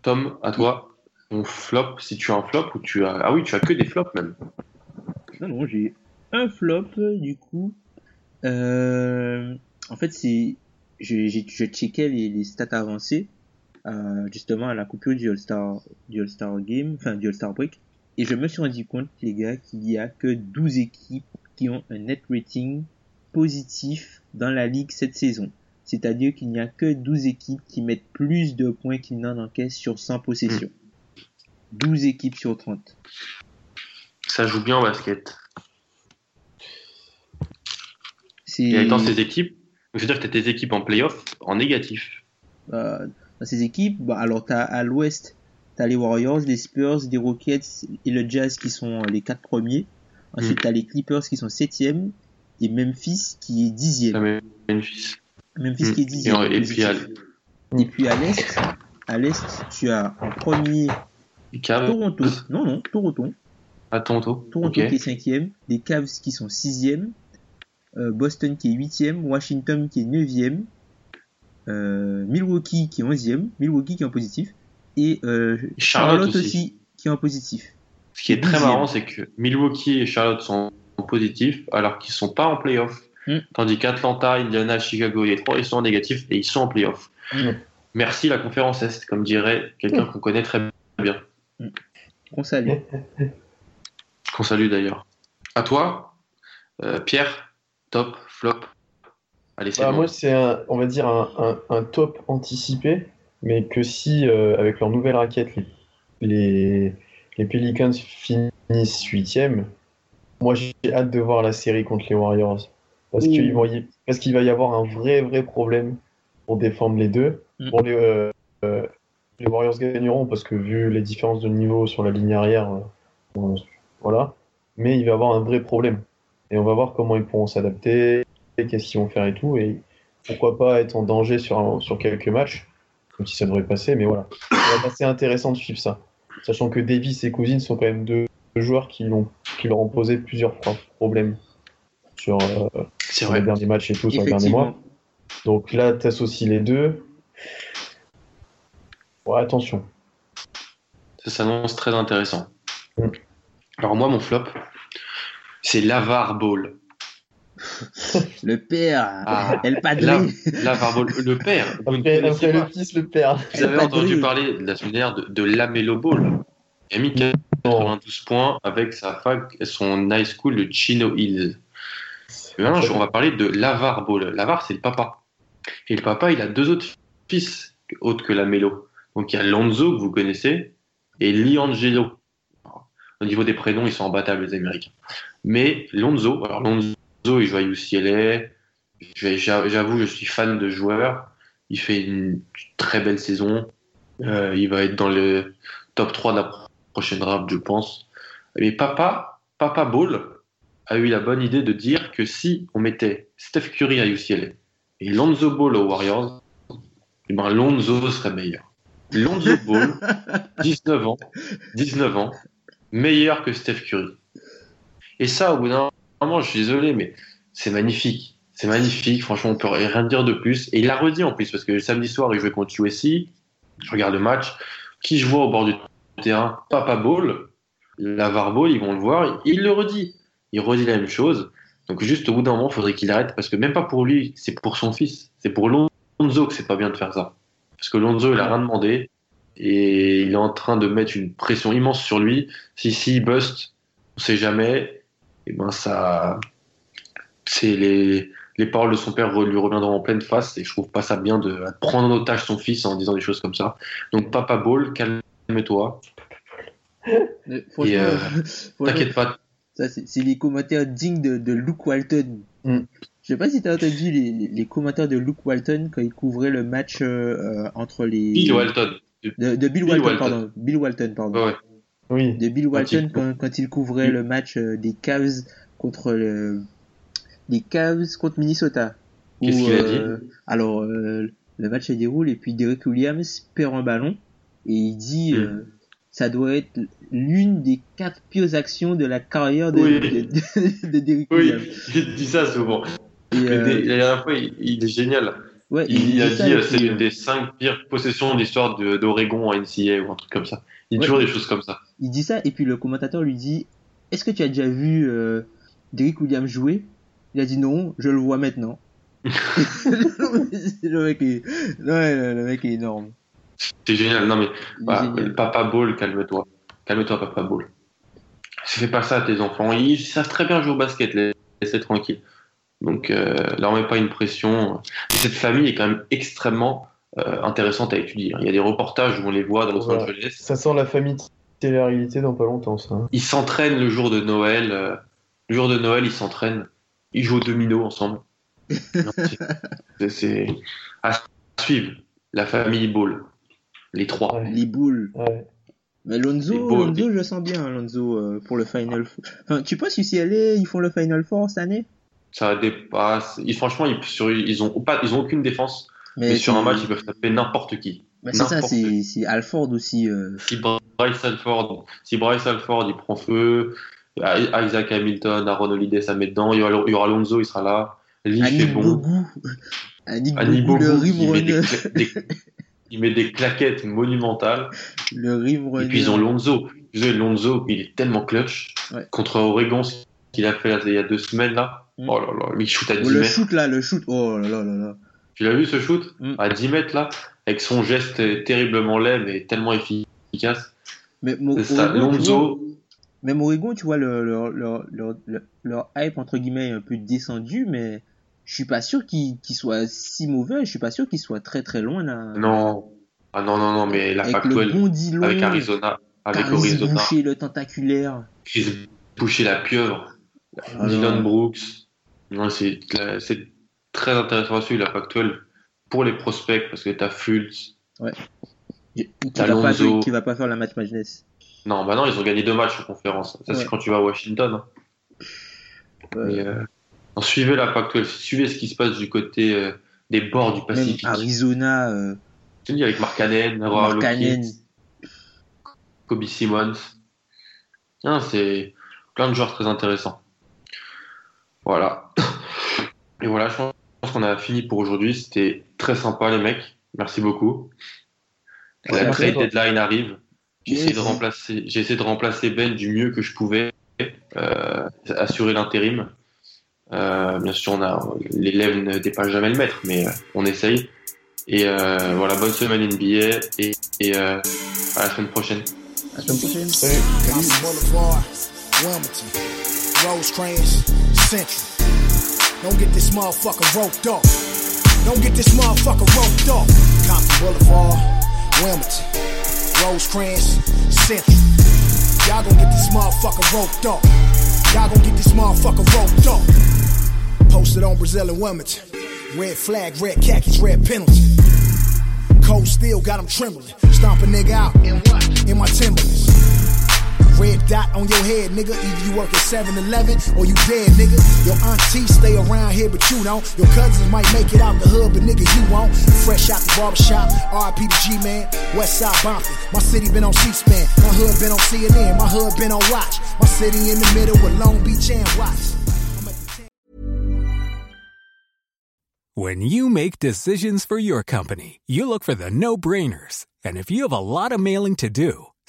Tom, à toi. On flop, si tu as un flop ou tu as. Ah oui, tu as que des flops même. Non, non, j'ai un flop, du coup. Euh, en fait, c'est, je, j'ai, je checkais les, les stats avancées, euh, justement, à la coupure du All-Star, du All-Star Game, enfin, du All-Star Break. Et je me suis rendu compte, les gars, qu'il y a que 12 équipes qui ont un net rating positif dans la ligue cette saison. C'est-à-dire qu'il n'y a que 12 équipes qui mettent plus de points qu'ils n'en encaissent sur 100 possessions. 12 équipes sur 30. Ça joue bien au basket. Et dans ces équipes, je veux dire que tu as tes équipes en playoff en négatif. euh, dans ces équipes, bah, alors t'as à l'ouest, t'as les Warriors, les Spurs, les Rockets et le Jazz qui sont euh, les quatre premiers. Ensuite, Mm. t'as les Clippers qui sont septième et Memphis qui est dixième. Memphis. Memphis Mm. qui est Et, dixième. et puis à Et puis à l'est, à l'est, tu as en premier. Toronto. Non, non, Toronto. À Toronto. Toronto qui est cinquième, les Cavs qui sont sixième, euh, Boston qui est huitième, Washington qui est neuvième, Milwaukee qui est onzième, Milwaukee qui est en positif, et euh, Charlotte Charlotte, aussi. aussi. qui est en positif. Ce qui est très marrant, c'est que Milwaukee et Charlotte sont en positif alors qu'ils sont pas en playoff. Mm. Tandis qu'Atlanta, Indiana, Chicago et Detroit, ils sont en négatif et ils sont en playoff. Mm. Merci la conférence Est, comme dirait quelqu'un qu'on connaît très bien. On salue. Qu'on salue d'ailleurs. À toi, euh, Pierre, top, flop. Allez, Bah, bon. moi, c'est un, on va dire un, un- un top anticipé, mais que si, euh, avec leur nouvelle raquette, les, les, les Pelicans finissent huitième, moi j'ai hâte de voir la série contre les Warriors. Parce qu'il vont y- parce qu'il va y avoir un vrai, vrai problème pour défendre les deux. Mm. Bon, les, euh, euh, les Warriors gagneront parce que vu les différences de niveau sur la ligne arrière, euh, voilà. Mais il va y avoir un vrai problème. Et on va voir comment ils pourront s'adapter, qu'est-ce qu'ils vont faire et tout. Et pourquoi pas être en danger sur, un- sur quelques matchs, comme si ça devrait passer. Mais voilà, être assez intéressant de suivre ça. Sachant que Davis et Cousins sont quand même deux, deux joueurs qui, l'ont, qui leur ont posé plusieurs fois problèmes sur, euh, C'est sur les derniers matchs et tout, sur les derniers mois. Donc là, tu associes les deux. Ouais, attention. Ça s'annonce très intéressant. Mm. Alors moi, mon flop, c'est l'Avar Ball. [LAUGHS] Le père, Ah, El Padre. La- L'Avar Ball, le père. Vous Après, après le fils, le père. Vous avez entendu parler de la semaine dernière de, de l'Amelo Ball. Il y a mis 92 points avec sa fac, son high school, le Chino Hills. Maintenant, on va parler de Lavar Ball. Lavar, c'est le papa. Et le papa, il a deux autres fils autres que la Mélo. Donc il y a Lonzo, que vous connaissez, et Liangelo. Au niveau des prénoms, ils sont imbattables, les Américains. Mais Lonzo, alors Lonzo, il joue à UCLA. J'avoue, je suis fan de joueur. Il fait une très belle saison. Euh, il va être dans le top 3 de la prochaine draft, je pense. Mais papa, papa Ball a eu la bonne idée de dire que si on mettait Steph Curry à UCLA et Lonzo Ball aux Warriors, eh ben Lonzo serait meilleur. Lonzo Ball, [LAUGHS] 19 ans, 19 ans, meilleur que Steph Curry. Et ça, au bout d'un moment, je suis désolé, mais c'est magnifique. C'est magnifique, franchement, on peut rien dire de plus. Et il l'a redit en plus, parce que le samedi soir, il jouait contre USC. Je regarde le match. Qui je vois au bord du terrain? Papa Ball, Lavar Ball, ils vont le voir. Il le redit. Il redit la même chose. Donc, juste au bout d'un moment, il faudrait qu'il arrête, parce que même pas pour lui, c'est pour son fils. C'est pour Lonzo que c'est pas bien de faire ça. Parce que Lonzo, il a rien demandé. Et il est en train de mettre une pression immense sur lui. Si, si, il bust, on sait jamais. Et ben, ça. C'est les, les paroles de son père lui reviendront en pleine face. Et je trouve pas ça bien de prendre en otage son fils en disant des choses comme ça. Donc, Papa Ball, calme-toi. Et, euh, [LAUGHS] T'inquiète pas. Ça, c'est les commentaires dignes de, de Luke Walton. Mm. Je sais pas si t'as entendu les, les, les commentaires de Luke Walton quand il couvrait le match euh, euh, entre les. Bill Walton. De, de Bill, Bill Walton, Walton. pardon. Bill Walton, pardon. Ouais, ouais. Oui. De Bill Quand il- Walton quand, quand il couvrait le match euh, des Cavs contre le, les Cavs contre Minnesota. Qu'est-ce qu'il a euh, Alors, euh, le match se déroule et puis Derek Williams perd un ballon et il dit Mm. ça doit être l'une des quatre pires actions de la carrière de, Oui. de, de, de Derek Oui, Williams. il dit ça souvent. Et, La dernière fois, il, il est génial. Ouais, Il, a dit euh, c'est une des cinq pires possessions de l'histoire d'Oregon en NCA ou un truc comme ça. Il dit Ouais. toujours des choses comme ça. Il dit ça et puis le commentateur lui dit Est-ce que tu as déjà vu euh, Derrick Williams jouer? Il a dit non, je le vois maintenant. [LAUGHS] [LAUGHS] le mec est, ouais, le, le mec est énorme. C'est génial. Non mais génial. Papa Ball, calme-toi. Calme-toi, Papa Ball. Fais pas ça à tes enfants. Ils savent très bien jouer au basket. Laissez tranquille. Donc, euh, leur mets pas une pression. Cette famille est quand même extrêmement euh, intéressante à étudier. Il y a des reportages où on les voit dans Los Voilà. Angeles. Ça sent la famille télé-réalité dans pas longtemps, ça. hein. Ils s'entraînent le jour de Noël. euh, le jour de Noël, ils s'entraînent. Ils jouent au domino ensemble. [LAUGHS] C'est- à suivre. La famille Ball. Les trois. Ouais. Les boules. Ouais. Mais Lonzo, je sens bien Lonzo euh, pour le Final Four. Enfin, tu penses UCLA, ils font le Final Four cette année? Ça dépasse. Ils, franchement, ils, sur- ils ont pas, ils ont aucune défense. Mais sur un match, ils peuvent taper n'importe qui. bah, c'est ça, c'est Alford aussi. euh, Si Bryce Alford, si Bryce Alford, il prend feu, Isaac Hamilton, Aaron Holiday, ça met dedans. Il y aura, Alonso, il sera là. Lee fait Annick bon. Annick Bogu, le rim il met, des, claquettes monumentales. [LAUGHS] Le. Et puis ils ont Lonzo. Lonzo, il est tellement clutch. Ouais. Contre Oregon, ce qu'il a fait il y a deux semaines là. Mm. Oh là là, lui, il shoot à 10 Oh, le mètres. shoot là, le shoot. Oh là là là là. Tu l'as vu ce shoot Mm. À 10 mètres là, avec son geste terriblement laid mais tellement efficace. Mais Mo- ça, Oregon, tu vois, Lonzo, même Oregon, tu vois, leur, leur, leur, leur, hype, entre guillemets, est un peu descendu, mais je suis pas sûr qu'ils qu'ils soient si mauvais, je suis pas sûr qu'ils soient très très loin là. non. Ah non, non, non, mais la Avec le Pac-12, bon Dillon, avec Arizona, avec Caris Arizona, Boucher, le tentaculaire. Chris Boucher la pieuvre, Ah Dylan. Brooks. C'est c'est très intéressant à suivre la Pac-12 pour les prospects parce que t'as Fultz. Qui va, pas, qui va pas faire la match Madness. Non, bah non, ils ont gagné deux matchs en conférence. Ça, Ouais. c'est quand tu vas à Washington. hein. Euh, Mais, euh, suivez la Pac-12, suivez ce qui se passe du côté euh, des bords du même Pacifique. Arizona, Tu dis avec Mark Cannon, Mark Cannon. Kobe Simmons. C'est plein de joueurs très intéressants. Voilà. Et voilà, je pense qu'on a fini pour aujourd'hui. C'était très sympa, les mecs. Merci beaucoup. La trade à deadline arrive. J'ai Yes. essayé de remplacer, j'ai essayé de remplacer Ben du mieux que je pouvais, euh, assurer l'intérim. Euh, bien sûr, on a l'élève ne dépasse jamais le maître, mais euh, on essaye. Et euh, voilà, bonne semaine NBA et, et euh, à la semaine prochaine. la semaine prochaine. Salut. Central. Don't get this motherfucker roped off. Don't get this motherfucker roped off. Compton Boulevard, Wilmington, Rosecrans, Central. Y'all gon' get this motherfucker roped off. Y'all gon' get this motherfucker roped off. Posted on Brazil and Wilmington. Red flag, red khakis, red penalty. Cold steel got 'em trembling. Stomp a nigga out. In what? In my Timberlands. Red dot on your head, nigga. Either you work at 7 Eleven or you dead, nigga. Your auntie stay around here, but you don't. Your cousins might make it out the hood, but nigga, you won't. Fresh out the barbershop, RIP the G Man, Westside Bompton. My city been on C SPAN. My hood been on CNN. My hood been on Watch. My city in the middle with Long Beach and the When you make decisions for your company, you look for the no brainers. And if you have a lot of mailing to do,